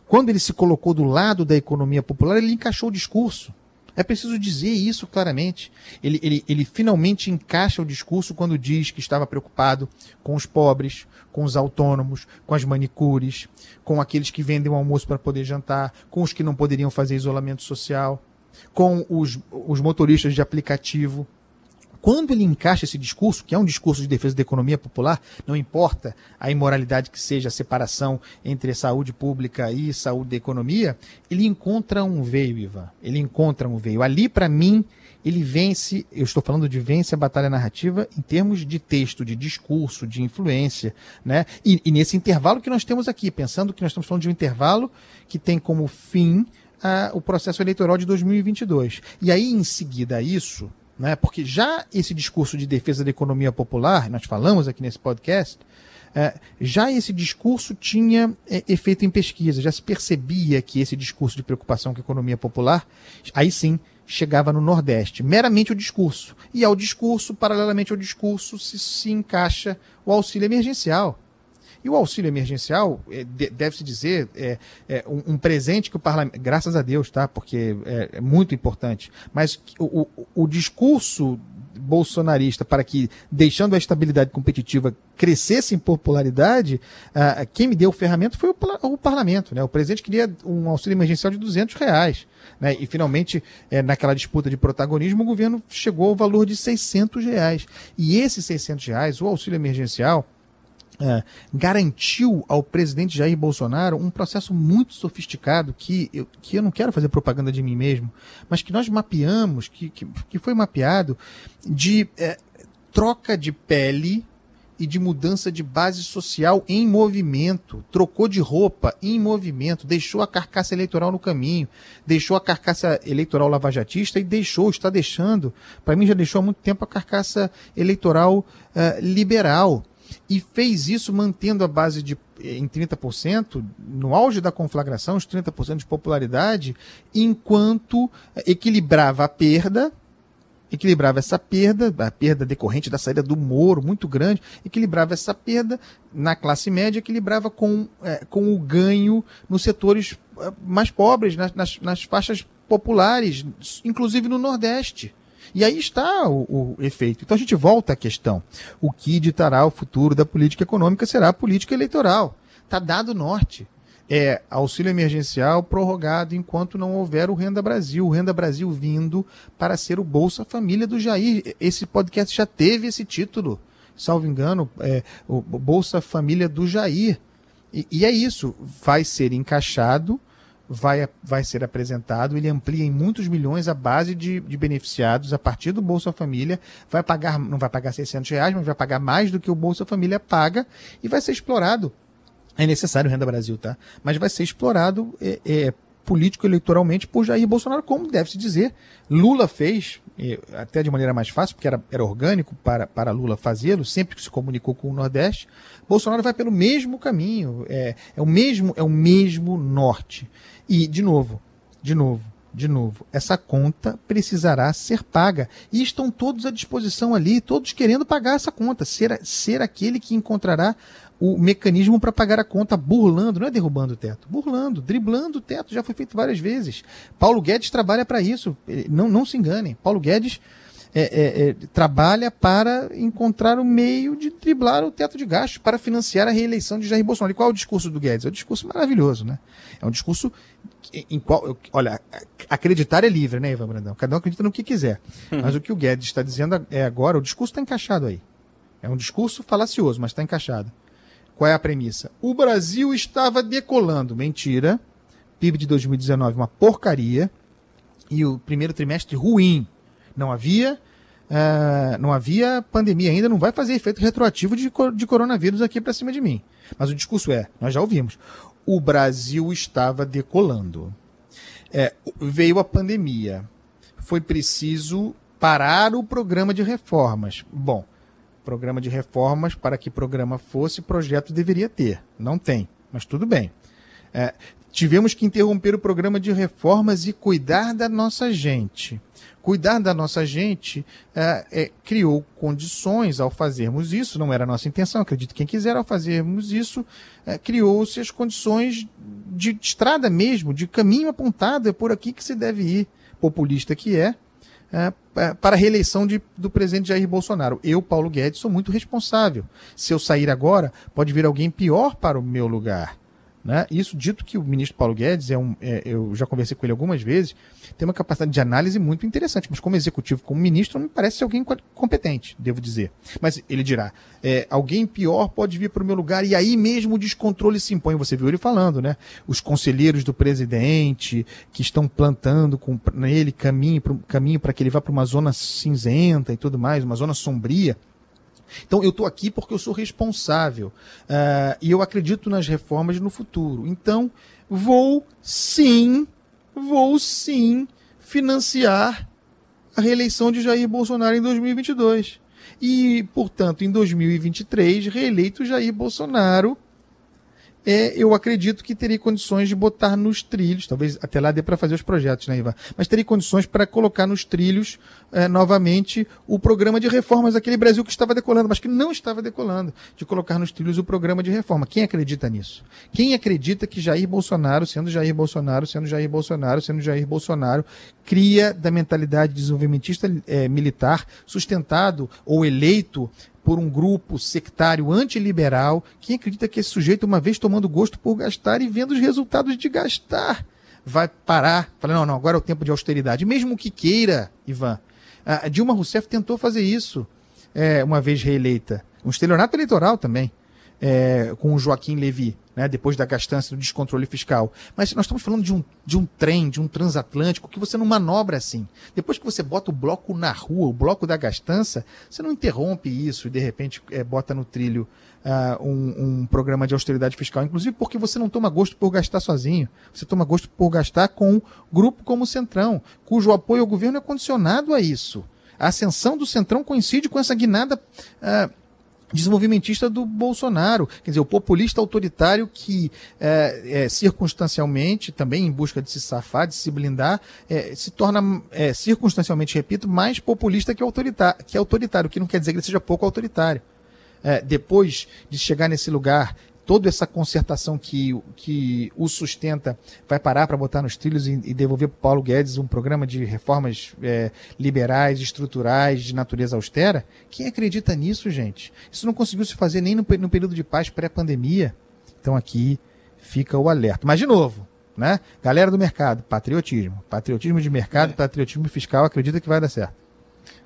Quando ele se colocou do lado da economia popular, ele encaixou o discurso. É preciso dizer isso claramente. Ele, ele, ele finalmente encaixa o discurso quando diz que estava preocupado com os pobres, com os autônomos, com as manicures, com aqueles que vendem o almoço para poder jantar, com os que não poderiam fazer isolamento social, com os, os motoristas de aplicativo, quando ele encaixa esse discurso, que é um discurso de defesa da economia popular, não importa a imoralidade que seja a separação entre saúde pública e saúde da economia, ele encontra um veio, Ivan. Ele encontra um veio. Ali, para mim, ele vence, eu estou falando de vence a batalha narrativa em termos de texto, de discurso, de influência, né? E, e nesse intervalo que nós temos aqui, pensando que nós estamos falando de um intervalo que tem como fim uh, o processo eleitoral de 2022. E aí, em seguida a isso, né? Porque já esse discurso de defesa da economia popular, nós falamos aqui nesse podcast, é, já esse discurso tinha é, efeito em pesquisa, já se percebia que esse discurso de preocupação com a economia popular, aí sim, chegava no Nordeste. Meramente o discurso. E ao discurso, paralelamente ao discurso, se, se encaixa o auxílio emergencial. E o auxílio emergencial, é, deve-se dizer, é, é um, um, presente que o parlamento. Graças a Deus, tá? Porque é, é muito importante. Mas o, o, o discurso bolsonarista para que, deixando a estabilidade competitiva, crescesse em popularidade, uh, quem me deu o ferramenta foi o, o, parlamento. Né? O presidente queria um auxílio emergencial de 200 reais. Né? E, finalmente, é, naquela disputa de protagonismo, o governo chegou ao valor de 600 reais. E esses 600 reais, o auxílio emergencial, é, garantiu ao presidente Jair Bolsonaro um processo muito sofisticado que eu, que eu não quero fazer propaganda de mim mesmo, mas que nós mapeamos, que, que, que foi mapeado de é, troca de pele e de mudança de base social em movimento, trocou de roupa em movimento, deixou a carcaça eleitoral no caminho, deixou a carcaça eleitoral lavajatista e deixou, está deixando, para mim já deixou há muito tempo a carcaça eleitoral uh, liberal e fez isso mantendo a base de em 30%, no auge da conflagração, os 30% de popularidade, enquanto equilibrava a perda, equilibrava essa perda, a perda decorrente da saída do Moro, muito grande, equilibrava essa perda na classe média, equilibrava com, é, com o ganho nos setores mais pobres, nas, nas, nas faixas populares, inclusive no Nordeste. E aí está o, o, efeito. Então a gente volta à questão. O que ditará o futuro da política econômica será a política eleitoral. Está dado o norte. É auxílio emergencial prorrogado enquanto não houver o Renda Brasil. O Renda Brasil vindo para ser o Bolsa Família do Jair. Esse podcast já teve esse título, salvo engano, é, o Bolsa Família do Jair. E, e é isso, vai ser encaixado vai, vai ser apresentado, ele amplia em muitos milhões a base de, de beneficiados a partir do Bolsa Família, vai pagar, não vai pagar 600 reais, mas vai pagar mais do que o Bolsa Família paga e vai ser explorado. É necessário Renda Brasil, tá? Mas vai ser explorado é, é, político-eleitoralmente por Jair Bolsonaro, como deve-se dizer. Lula fez, até de maneira mais fácil, porque era, era orgânico para, para Lula fazê-lo, sempre que se comunicou com o Nordeste. Bolsonaro vai pelo mesmo caminho, é, é, o, mesmo, é o mesmo norte. E, de novo, de novo, de novo, essa conta precisará ser paga. E estão todos à disposição ali, todos querendo pagar essa conta, ser, ser aquele que encontrará o mecanismo para pagar a conta, burlando, não é derrubando o teto, burlando, driblando o teto, já foi feito várias vezes. Paulo Guedes trabalha para isso, não, não se enganem. Paulo Guedes é, é, é, trabalha para encontrar o meio de driblar o teto de gastos para financiar a reeleição de Jair Bolsonaro. E qual é o discurso do Guedes? É um discurso maravilhoso, né? É um discurso em qual, olha, acreditar é livre, né, Ivan Brandão? Cada um acredita no que quiser. Uhum. Mas o que o Guedes está dizendo é agora, o discurso está encaixado aí. É um discurso falacioso, mas está encaixado. Qual é a premissa? O Brasil estava decolando. Mentira. PIB de 2019 uma porcaria. E o primeiro trimestre ruim. Não havia Uh, não havia pandemia ainda, não vai fazer efeito retroativo de, de coronavírus aqui para cima de mim. Mas o discurso é, nós já ouvimos, o Brasil estava decolando. É, veio a pandemia. Foi preciso parar o programa de reformas. Bom, programa de reformas, para que programa fosse, projeto deveria ter. Não tem, mas tudo bem. É, tivemos que interromper o programa de reformas e cuidar da nossa gente cuidar da nossa gente é, é, criou condições ao fazermos isso, não era a nossa intenção, acredito quem quiser, ao fazermos isso, é, criou-se as condições de, estrada mesmo, de caminho apontado, é por aqui que se deve ir, populista que é, é para a reeleição de, do presidente Jair Bolsonaro. Eu, Paulo Guedes, sou muito responsável. Se eu sair agora, pode vir alguém pior para o meu lugar. Né? Isso dito que o ministro Paulo Guedes é um, é, eu já conversei com ele algumas vezes, tem uma capacidade de análise muito interessante, mas como executivo, como ministro, não me parece ser alguém competente, devo dizer. Mas ele dirá: é, alguém pior pode vir para o meu lugar e aí mesmo o descontrole se impõe. Você viu ele falando, né? Os conselheiros do presidente que estão plantando com nele caminho para caminho que ele vá para uma zona cinzenta e tudo mais, uma zona sombria. Então, eu estou aqui porque eu sou responsável uh, e eu acredito nas reformas no futuro. Então, vou sim, vou sim financiar a reeleição de Jair Bolsonaro em 2022. E, portanto, em 2023, reeleito Jair Bolsonaro é, eu acredito que teria condições de botar nos trilhos, talvez até lá dê para fazer os projetos, né, Ivan? Mas teria condições para colocar nos trilhos é, novamente o programa de reformas daquele Brasil que estava decolando, mas que não estava decolando, de colocar nos trilhos o programa de reforma. Quem acredita nisso? Quem acredita que Jair Bolsonaro, sendo Jair Bolsonaro, sendo Jair Bolsonaro, sendo Jair Bolsonaro, cria da mentalidade desenvolvimentista é, militar sustentado ou eleito por um grupo sectário antiliberal. Quem acredita que esse sujeito, uma vez tomando gosto por gastar e vendo os resultados de gastar, vai parar? Fala, não, não, agora é o tempo de austeridade. Mesmo que queira, Ivan. A Dilma Rousseff tentou fazer isso é, uma vez reeleita. Um estelionato eleitoral também é, com o Joaquim Levy, né, depois da gastança do descontrole fiscal. Mas nós estamos falando de um, de um trem, de um transatlântico, que você não manobra assim. Depois que você bota o bloco na rua, o bloco da gastança, você não interrompe isso e de repente é, bota no trilho uh, um, um, programa de austeridade fiscal. Inclusive porque você não toma gosto por gastar sozinho. Você toma gosto por gastar com um grupo como o Centrão, cujo apoio ao governo é condicionado a isso. A ascensão do Centrão coincide com essa guinada uh, desenvolvimentista do Bolsonaro, quer dizer, o populista autoritário que é, é, circunstancialmente, também em busca de se safar, de se blindar, é, se torna é, circunstancialmente, repito, mais populista que autoritário, que autoritário, o que não quer dizer que ele seja pouco autoritário. É, depois de chegar nesse lugar toda essa concertação que, que o sustenta vai parar para botar nos trilhos e, e devolver para Paulo Guedes um programa de reformas é, liberais, estruturais, de natureza austera? Quem acredita nisso, gente? Isso não conseguiu se fazer nem no, no período de paz pré-pandemia. Então aqui fica o alerta. Mas, de novo, né? Galera do mercado, patriotismo. Patriotismo de mercado, é. patriotismo fiscal, acredita que vai dar certo.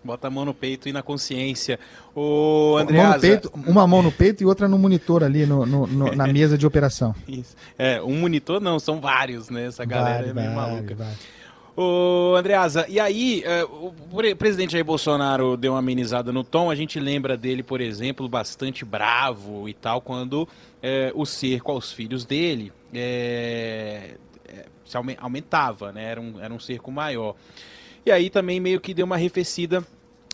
Bota a mão no peito e na consciência. O Andreasa... Peito, uma mão no peito e outra no monitor ali, no, no, no na mesa de operação. Isso. É, um monitor não, são vários, né? Essa galera é meio maluca. Vai. Ô, Andreasa, e aí, é, o presidente Jair Bolsonaro deu uma amenizada no tom, a gente lembra dele, por exemplo, bastante bravo e tal, quando é, o cerco aos filhos dele é, é se aumentava, né? Era um, era um cerco maior. E aí também meio que deu uma arrefecida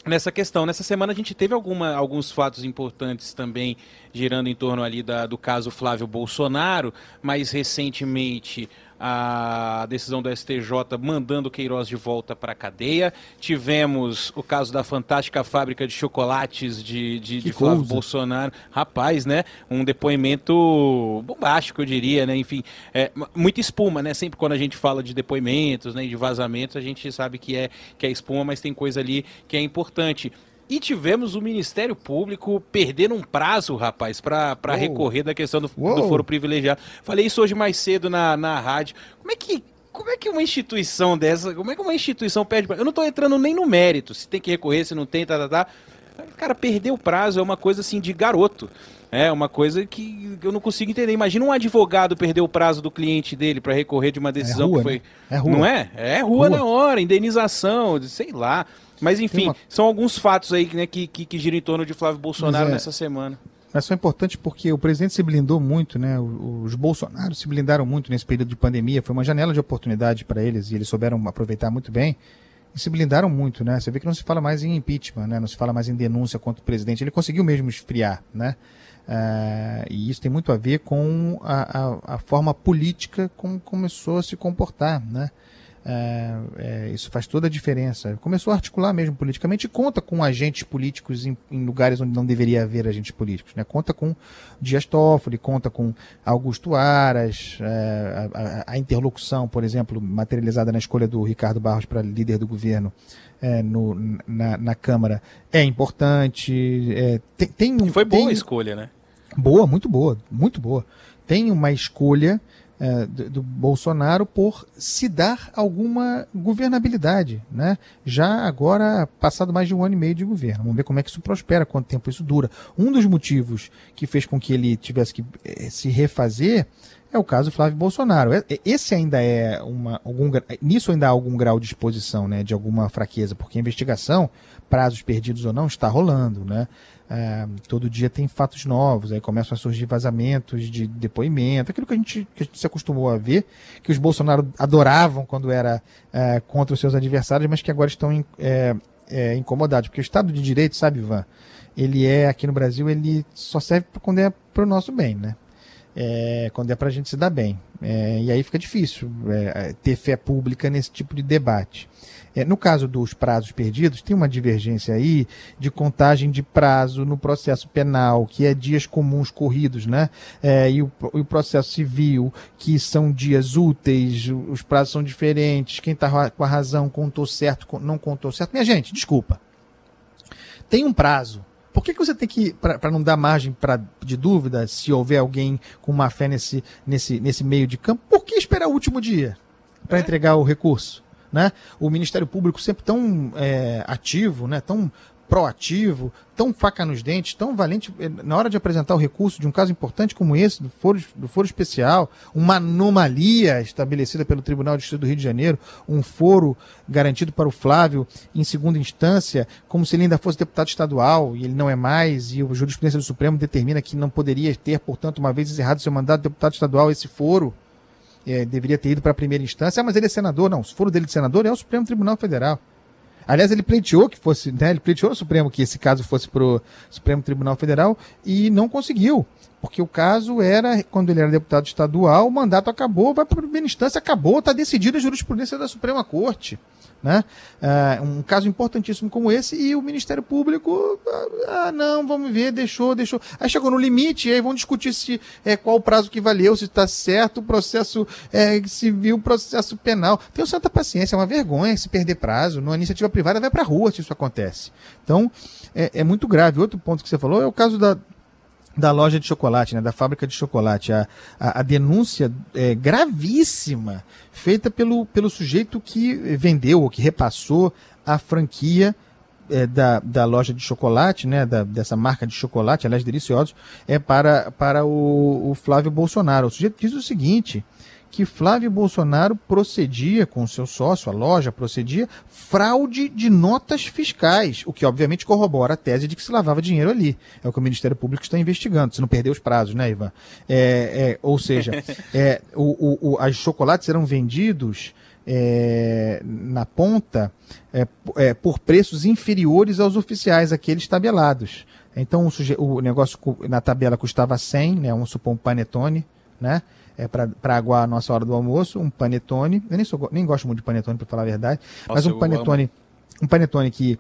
nessa questão. Nessa semana a gente teve alguma, alguns fatos importantes também girando em torno ali da, do caso Flávio Bolsonaro, mais recentemente a decisão do STJ mandando Queiroz de volta para a cadeia. Tivemos o caso da fantástica fábrica de chocolates de, de, de Flávio Bolsonaro. Rapaz, né? Um depoimento bombástico, eu diria, né? Enfim, é, muita espuma, né? Sempre quando a gente fala de depoimentos, né, de vazamentos, a gente sabe que é, que é espuma, mas tem coisa ali que é importante. E tivemos o Ministério Público perdendo um prazo, rapaz, para recorrer da questão do, do, foro privilegiado. Falei isso hoje mais cedo na, na rádio. Como é que. Como é que uma instituição dessa, como é que uma instituição perde? Eu não estou entrando nem no mérito, se tem que recorrer, se não tem, tá, tá, tá. Cara, perder o prazo é uma coisa assim de garoto. É uma coisa que eu não consigo entender. Imagina um advogado perder o prazo do cliente dele para recorrer de uma decisão é rua, que foi. Né? É rua. Não é? É rua, rua, na hora, indenização, sei lá. Mas enfim, uma... são alguns fatos aí né, que, que, que giram em torno de Flávio Bolsonaro é... nessa semana. Mas são importantes porque o presidente se blindou muito, né? Os Bolsonaros se blindaram muito nesse período de pandemia. Foi uma janela de oportunidade para eles e eles souberam aproveitar muito bem. E se blindaram muito, né? Você vê que não se fala mais em impeachment, né? Não se fala mais em denúncia contra o presidente. Ele conseguiu mesmo esfriar, né? Uh, e isso tem muito a ver com a, a, a forma política como começou a se comportar, né? É, é, isso faz toda a diferença. Começou a articular mesmo politicamente e conta com agentes políticos em, em lugares onde não deveria haver agentes políticos. Né? Conta com Dias Toffoli, conta com Augusto Aras, é, a, a, interlocução, por exemplo, materializada na escolha do Ricardo Barros para líder do governo é, no, na, na, Câmara é importante. É, tem, tem foi boa tem, a escolha, né? Boa, muito boa, muito boa. Tem uma escolha é, do, do, Bolsonaro por se dar alguma governabilidade, né? Já agora, passado mais de um ano e meio de governo. Vamos ver como é que isso prospera, quanto tempo isso dura. Um dos motivos que fez com que ele tivesse que eh, se refazer é o caso Flávio Bolsonaro. É, é, esse ainda é uma. Algum, nisso ainda há algum grau de exposição, né? De alguma fraqueza, porque a investigação, prazos perdidos ou não, está rolando, né? É, todo dia tem fatos novos, aí começam a surgir vazamentos de depoimento, aquilo que a gente, que a gente se acostumou a ver, que os Bolsonaro adoravam quando era é, contra os seus adversários, mas que agora estão é, é, incomodados. Porque o Estado de Direito, sabe, Ivan, ele é, aqui no Brasil, ele só serve quando é para o nosso bem, né? É, quando é para a gente se dar bem. É, e aí fica difícil ter fé pública nesse tipo de debate. É, no caso dos prazos perdidos, tem uma divergência aí de contagem de prazo no processo penal, que é dias comuns corridos, né? É, e, o, e, o, processo civil, que são dias úteis, os prazos são diferentes, quem está com a razão contou certo, não contou certo. Minha gente, desculpa. Tem um prazo. Por que, que você tem que, para não dar margem pra, de dúvida, se houver alguém com má fé nesse, nesse, nesse meio de campo, por que esperar o último dia para é. entregar o recurso? Né? O Ministério Público sempre tão é, ativo, né? Tão proativo, tão faca nos dentes, tão valente é, na hora de apresentar o recurso de um caso importante como esse, do foro, do foro especial, uma anomalia estabelecida pelo Tribunal de Justiça do Rio de Janeiro, um foro garantido para o Flávio em segunda instância, como se ele ainda fosse deputado estadual e ele não é mais, e a jurisprudência do Supremo determina que não poderia ter, portanto, uma vez encerrado seu mandato de deputado estadual, esse foro é, deveria ter ido para a primeira instância, ah, mas ele é senador. Não, se for o dele de senador, é o Supremo Tribunal Federal. Aliás, ele pleiteou que fosse, né, ele pleiteou no Supremo que esse caso fosse para o Supremo Tribunal Federal e não conseguiu. Porque o caso era, quando ele era deputado estadual, o mandato acabou, vai para a primeira instância, acabou, está decidido a jurisprudência da Suprema Corte. Né? Uh, um caso importantíssimo como esse, e o Ministério Público, ah, ah, não, vamos ver, deixou, deixou. Aí chegou no limite, aí vão discutir se é, qual o prazo que valeu, se está certo o processo é, civil, processo penal. Tenham santa paciência, é uma vergonha se perder prazo. Numa iniciativa privada vai para rua se isso acontece. Então, é, é muito grave. Outro ponto que você falou é o caso da, da loja de chocolate, né, da fábrica de chocolate. A, a, a denúncia é gravíssima feita pelo, pelo sujeito que vendeu ou que repassou a franquia é, da, da loja de chocolate, né, da, dessa marca de chocolate, aliás, deliciosos, é para, para o, o Flávio Bolsonaro. O sujeito diz o seguinte: que Flávio Bolsonaro procedia com seu sócio, a loja procedia, fraude de notas fiscais, o que obviamente corrobora a tese de que se lavava dinheiro ali. É o que o Ministério Público está investigando, se não perder os prazos, né, Ivan? É, é, ou seja, é, o, o, o, as chocolates eram vendidos é, na ponta é, é, por preços inferiores aos oficiais, aqueles tabelados. Então o, o negócio na tabela custava 100, né, vamos supor um panetone, né? É, para aguar a nossa hora do almoço, um panetone. Eu nem, sou, nem gosto muito de panetone, para falar a verdade, Nossa, mas um panetone, um panetone que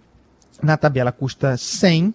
na tabela custa 100,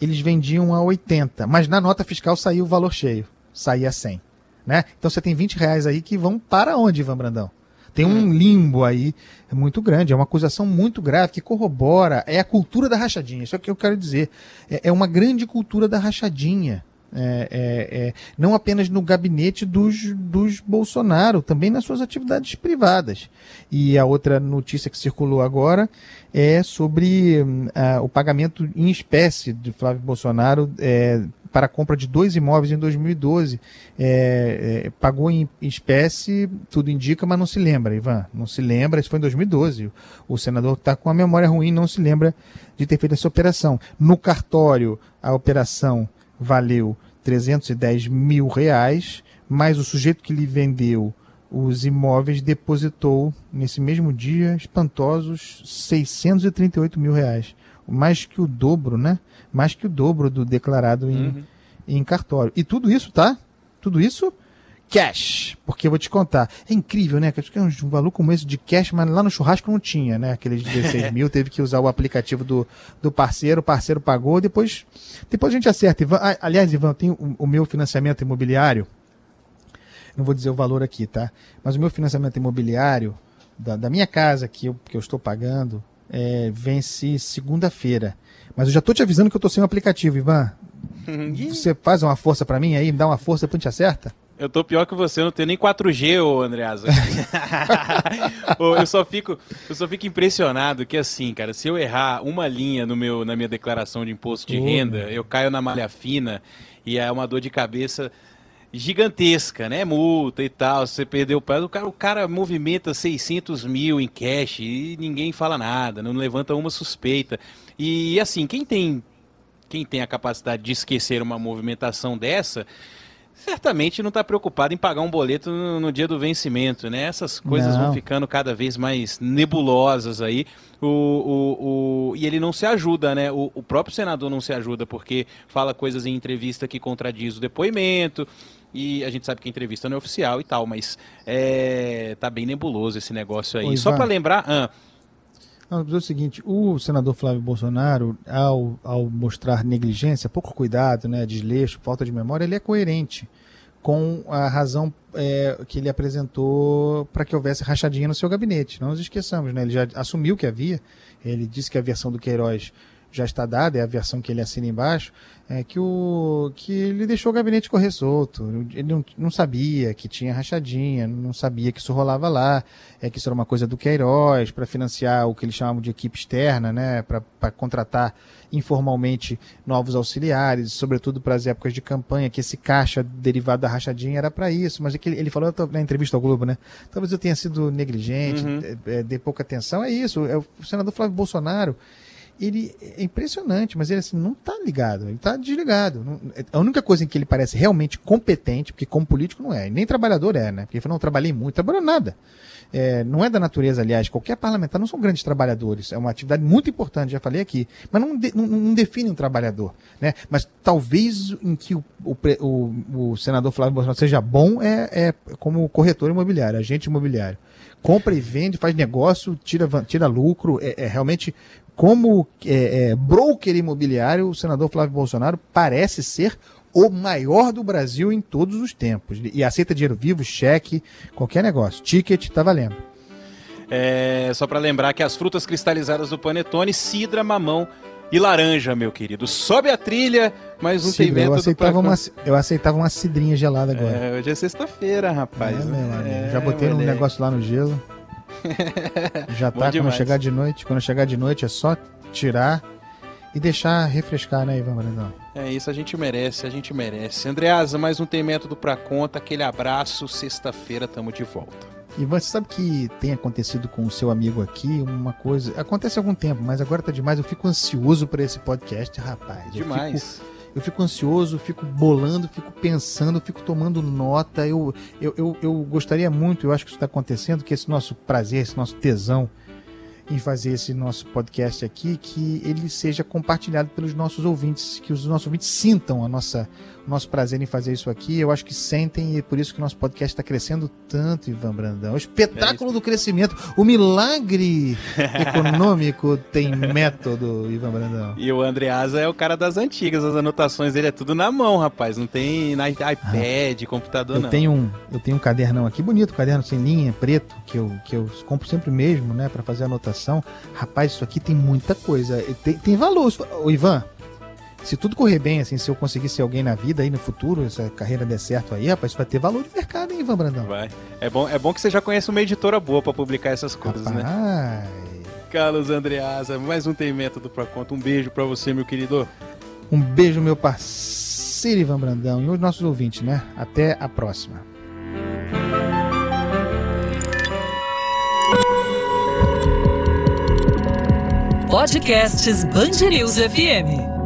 eles vendiam a 80, mas na nota fiscal saiu o valor cheio, saía 100. Né? Então você tem 20 reais aí que vão para onde, Ivan Brandão? Tem um hum. limbo aí muito grande, é uma acusação muito grave que corrobora, é a cultura da rachadinha, isso é o que eu quero dizer. É, é uma grande cultura da rachadinha. É, é, é, não apenas no gabinete dos, dos Bolsonaro, também nas suas atividades privadas. E a outra notícia que circulou agora é sobre uh, o pagamento em espécie de Flávio Bolsonaro é, para a compra de dois imóveis em 2012. É, é, pagou em espécie, tudo indica, mas não se lembra, Ivan. Não se lembra, isso foi em 2012. O senador está com a memória ruim, não se lembra de ter feito essa operação. No cartório, a operação valeu 310 mil reais, mas o sujeito que lhe vendeu os imóveis depositou nesse mesmo dia espantosos 638 mil reais mais que o dobro, né? Mais que o dobro do declarado em, uhum. em cartório. E tudo isso, tá? Tudo isso cash, porque eu vou te contar. É incrível, né? Que é um valor como esse de cash, mas lá no churrasco não tinha, né? Aqueles 16 mil, teve que usar o aplicativo do, do parceiro, o parceiro pagou, depois, depois a gente acerta. Ivan, aliás, Ivan, tem o, o meu financiamento imobiliário, não vou dizer o valor aqui, tá? Mas o meu financiamento imobiliário da, da minha casa que eu, que eu estou pagando, é, vence segunda-feira. Mas eu já tô te avisando que eu tô sem o aplicativo, Ivan. você faz uma força para mim aí, me dá uma força, depois te acerta? Eu tô pior que você, eu não tenho nem 4G, ô Andreasa. eu só fico, eu só fico impressionado que assim, cara, se eu errar uma linha no meu na minha declaração de imposto de renda, eu caio na malha fina e é uma dor de cabeça gigantesca, né? Multa e tal, você perdeu o prazo, o cara, o cara movimenta 600 mil em cash e ninguém fala nada, não levanta uma suspeita. E assim, quem tem, quem tem a capacidade de esquecer uma movimentação dessa, certamente não está preocupado em pagar um boleto no, no, dia do vencimento, né? Essas coisas não. vão ficando cada vez mais nebulosas aí. O, o, o, e ele não se ajuda, né? O, o próprio senador não se ajuda porque fala coisas em entrevista que contradiz o depoimento. E a gente sabe que a entrevista não é oficial e tal, mas é, tá bem nebuloso esse negócio aí. Oi, Só para lembrar. Ah, não, é o seguinte, o senador Flávio Bolsonaro, ao, ao mostrar negligência, pouco cuidado, né, desleixo, falta de memória, ele é coerente com a razão é, que ele apresentou para que houvesse rachadinha no seu gabinete. Não nos esqueçamos, né? Ele já assumiu que havia. Ele disse que a versão do Queiroz já está dada, é a versão que ele assina embaixo, é que, o, que ele deixou o gabinete correr solto. Ele não, não sabia que tinha rachadinha, não sabia que isso rolava lá, é que isso era uma coisa do Queiroz para financiar o que eles chamavam de equipe externa, né, para contratar informalmente novos auxiliares, sobretudo para as épocas de campanha, que esse caixa derivado da rachadinha era para isso. Mas é que ele, ele falou na entrevista ao Globo, né? Talvez eu tenha sido negligente, uhum. é, é, dê pouca atenção. É isso. É o senador Flávio Bolsonaro ele é impressionante, mas ele assim, não está ligado, ele está desligado. Não, a única coisa em que ele parece realmente competente, porque como político não é, nem trabalhador é, né? Porque ele falou, não, trabalhei muito, trabalhou nada. É, não é da natureza, aliás, qualquer parlamentar não são grandes trabalhadores, é uma atividade muito importante, já falei aqui, mas não, de, não, não, define um trabalhador. Né? Mas talvez em que o, o, o, o senador Flávio Bolsonaro seja bom é, é como corretor imobiliário, agente imobiliário compra e vende, faz negócio, tira, tira lucro, é, é realmente como é, é, broker imobiliário, o senador Flávio Bolsonaro parece ser o maior do Brasil em todos os tempos. E aceita dinheiro vivo, cheque, qualquer negócio. Ticket tá valendo. É, só para lembrar que as frutas cristalizadas do Panetone, cidra, mamão e laranja, meu querido. Sobe a trilha, mais um cidra, eu aceitava uma Eu aceitava uma cidrinha gelada agora. É, hoje é sexta-feira, rapaz. É, já botei um negócio lá no gelo. Já tá, quando chegar de noite, quando chegar de noite é só tirar e deixar refrescar, né, Ivan Brandão? É isso, a gente merece, a gente merece. Andreasa, mais um Tem Método pra conta, aquele abraço, sexta-feira tamo de volta. Ivan, você sabe que tem acontecido com o seu amigo aqui uma coisa. Acontece há algum tempo, mas agora tá demais. Eu fico ansioso para esse podcast, rapaz. Demais. Eu fico eu fico ansioso, fico bolando, fico pensando, fico tomando nota. Eu, eu, eu, eu gostaria muito, eu acho que isso está acontecendo, que esse nosso prazer, esse nosso tesão em fazer esse nosso podcast aqui, que ele seja compartilhado pelos nossos ouvintes, que os nossos ouvintes sintam a nossa, nosso prazer em fazer isso aqui. Eu acho que sentem e é por isso que o nosso podcast está crescendo tanto, Ivan Brandão. O espetáculo é do crescimento, o milagre econômico tem método, Ivan Brandão. E o Andreasa é o cara das antigas, as anotações dele é tudo na mão, rapaz. Não tem na iPad, ah, computador, eu não. Tenho um, eu tenho um cadernão aqui bonito, um caderno sem linha, preto, que eu, que eu compro sempre mesmo, né, para fazer anotação. Rapaz, isso aqui tem muita coisa. Tem, tem valor. Ô, Ivan, se tudo correr bem, assim, se eu conseguir ser alguém na vida aí no futuro, essa carreira der certo aí, rapaz, isso vai ter valor de mercado, hein, Ivan Brandão? Vai. É bom, é bom que você já conhece uma editora boa para publicar essas coisas, rapaz. né? Carlos Andreasa, mais um Tem Método pra Conta. Um beijo para você, meu querido. Um beijo, meu parceiro Ivan Brandão e os nossos ouvintes, né? Até a próxima. Podcasts Bangerils FM.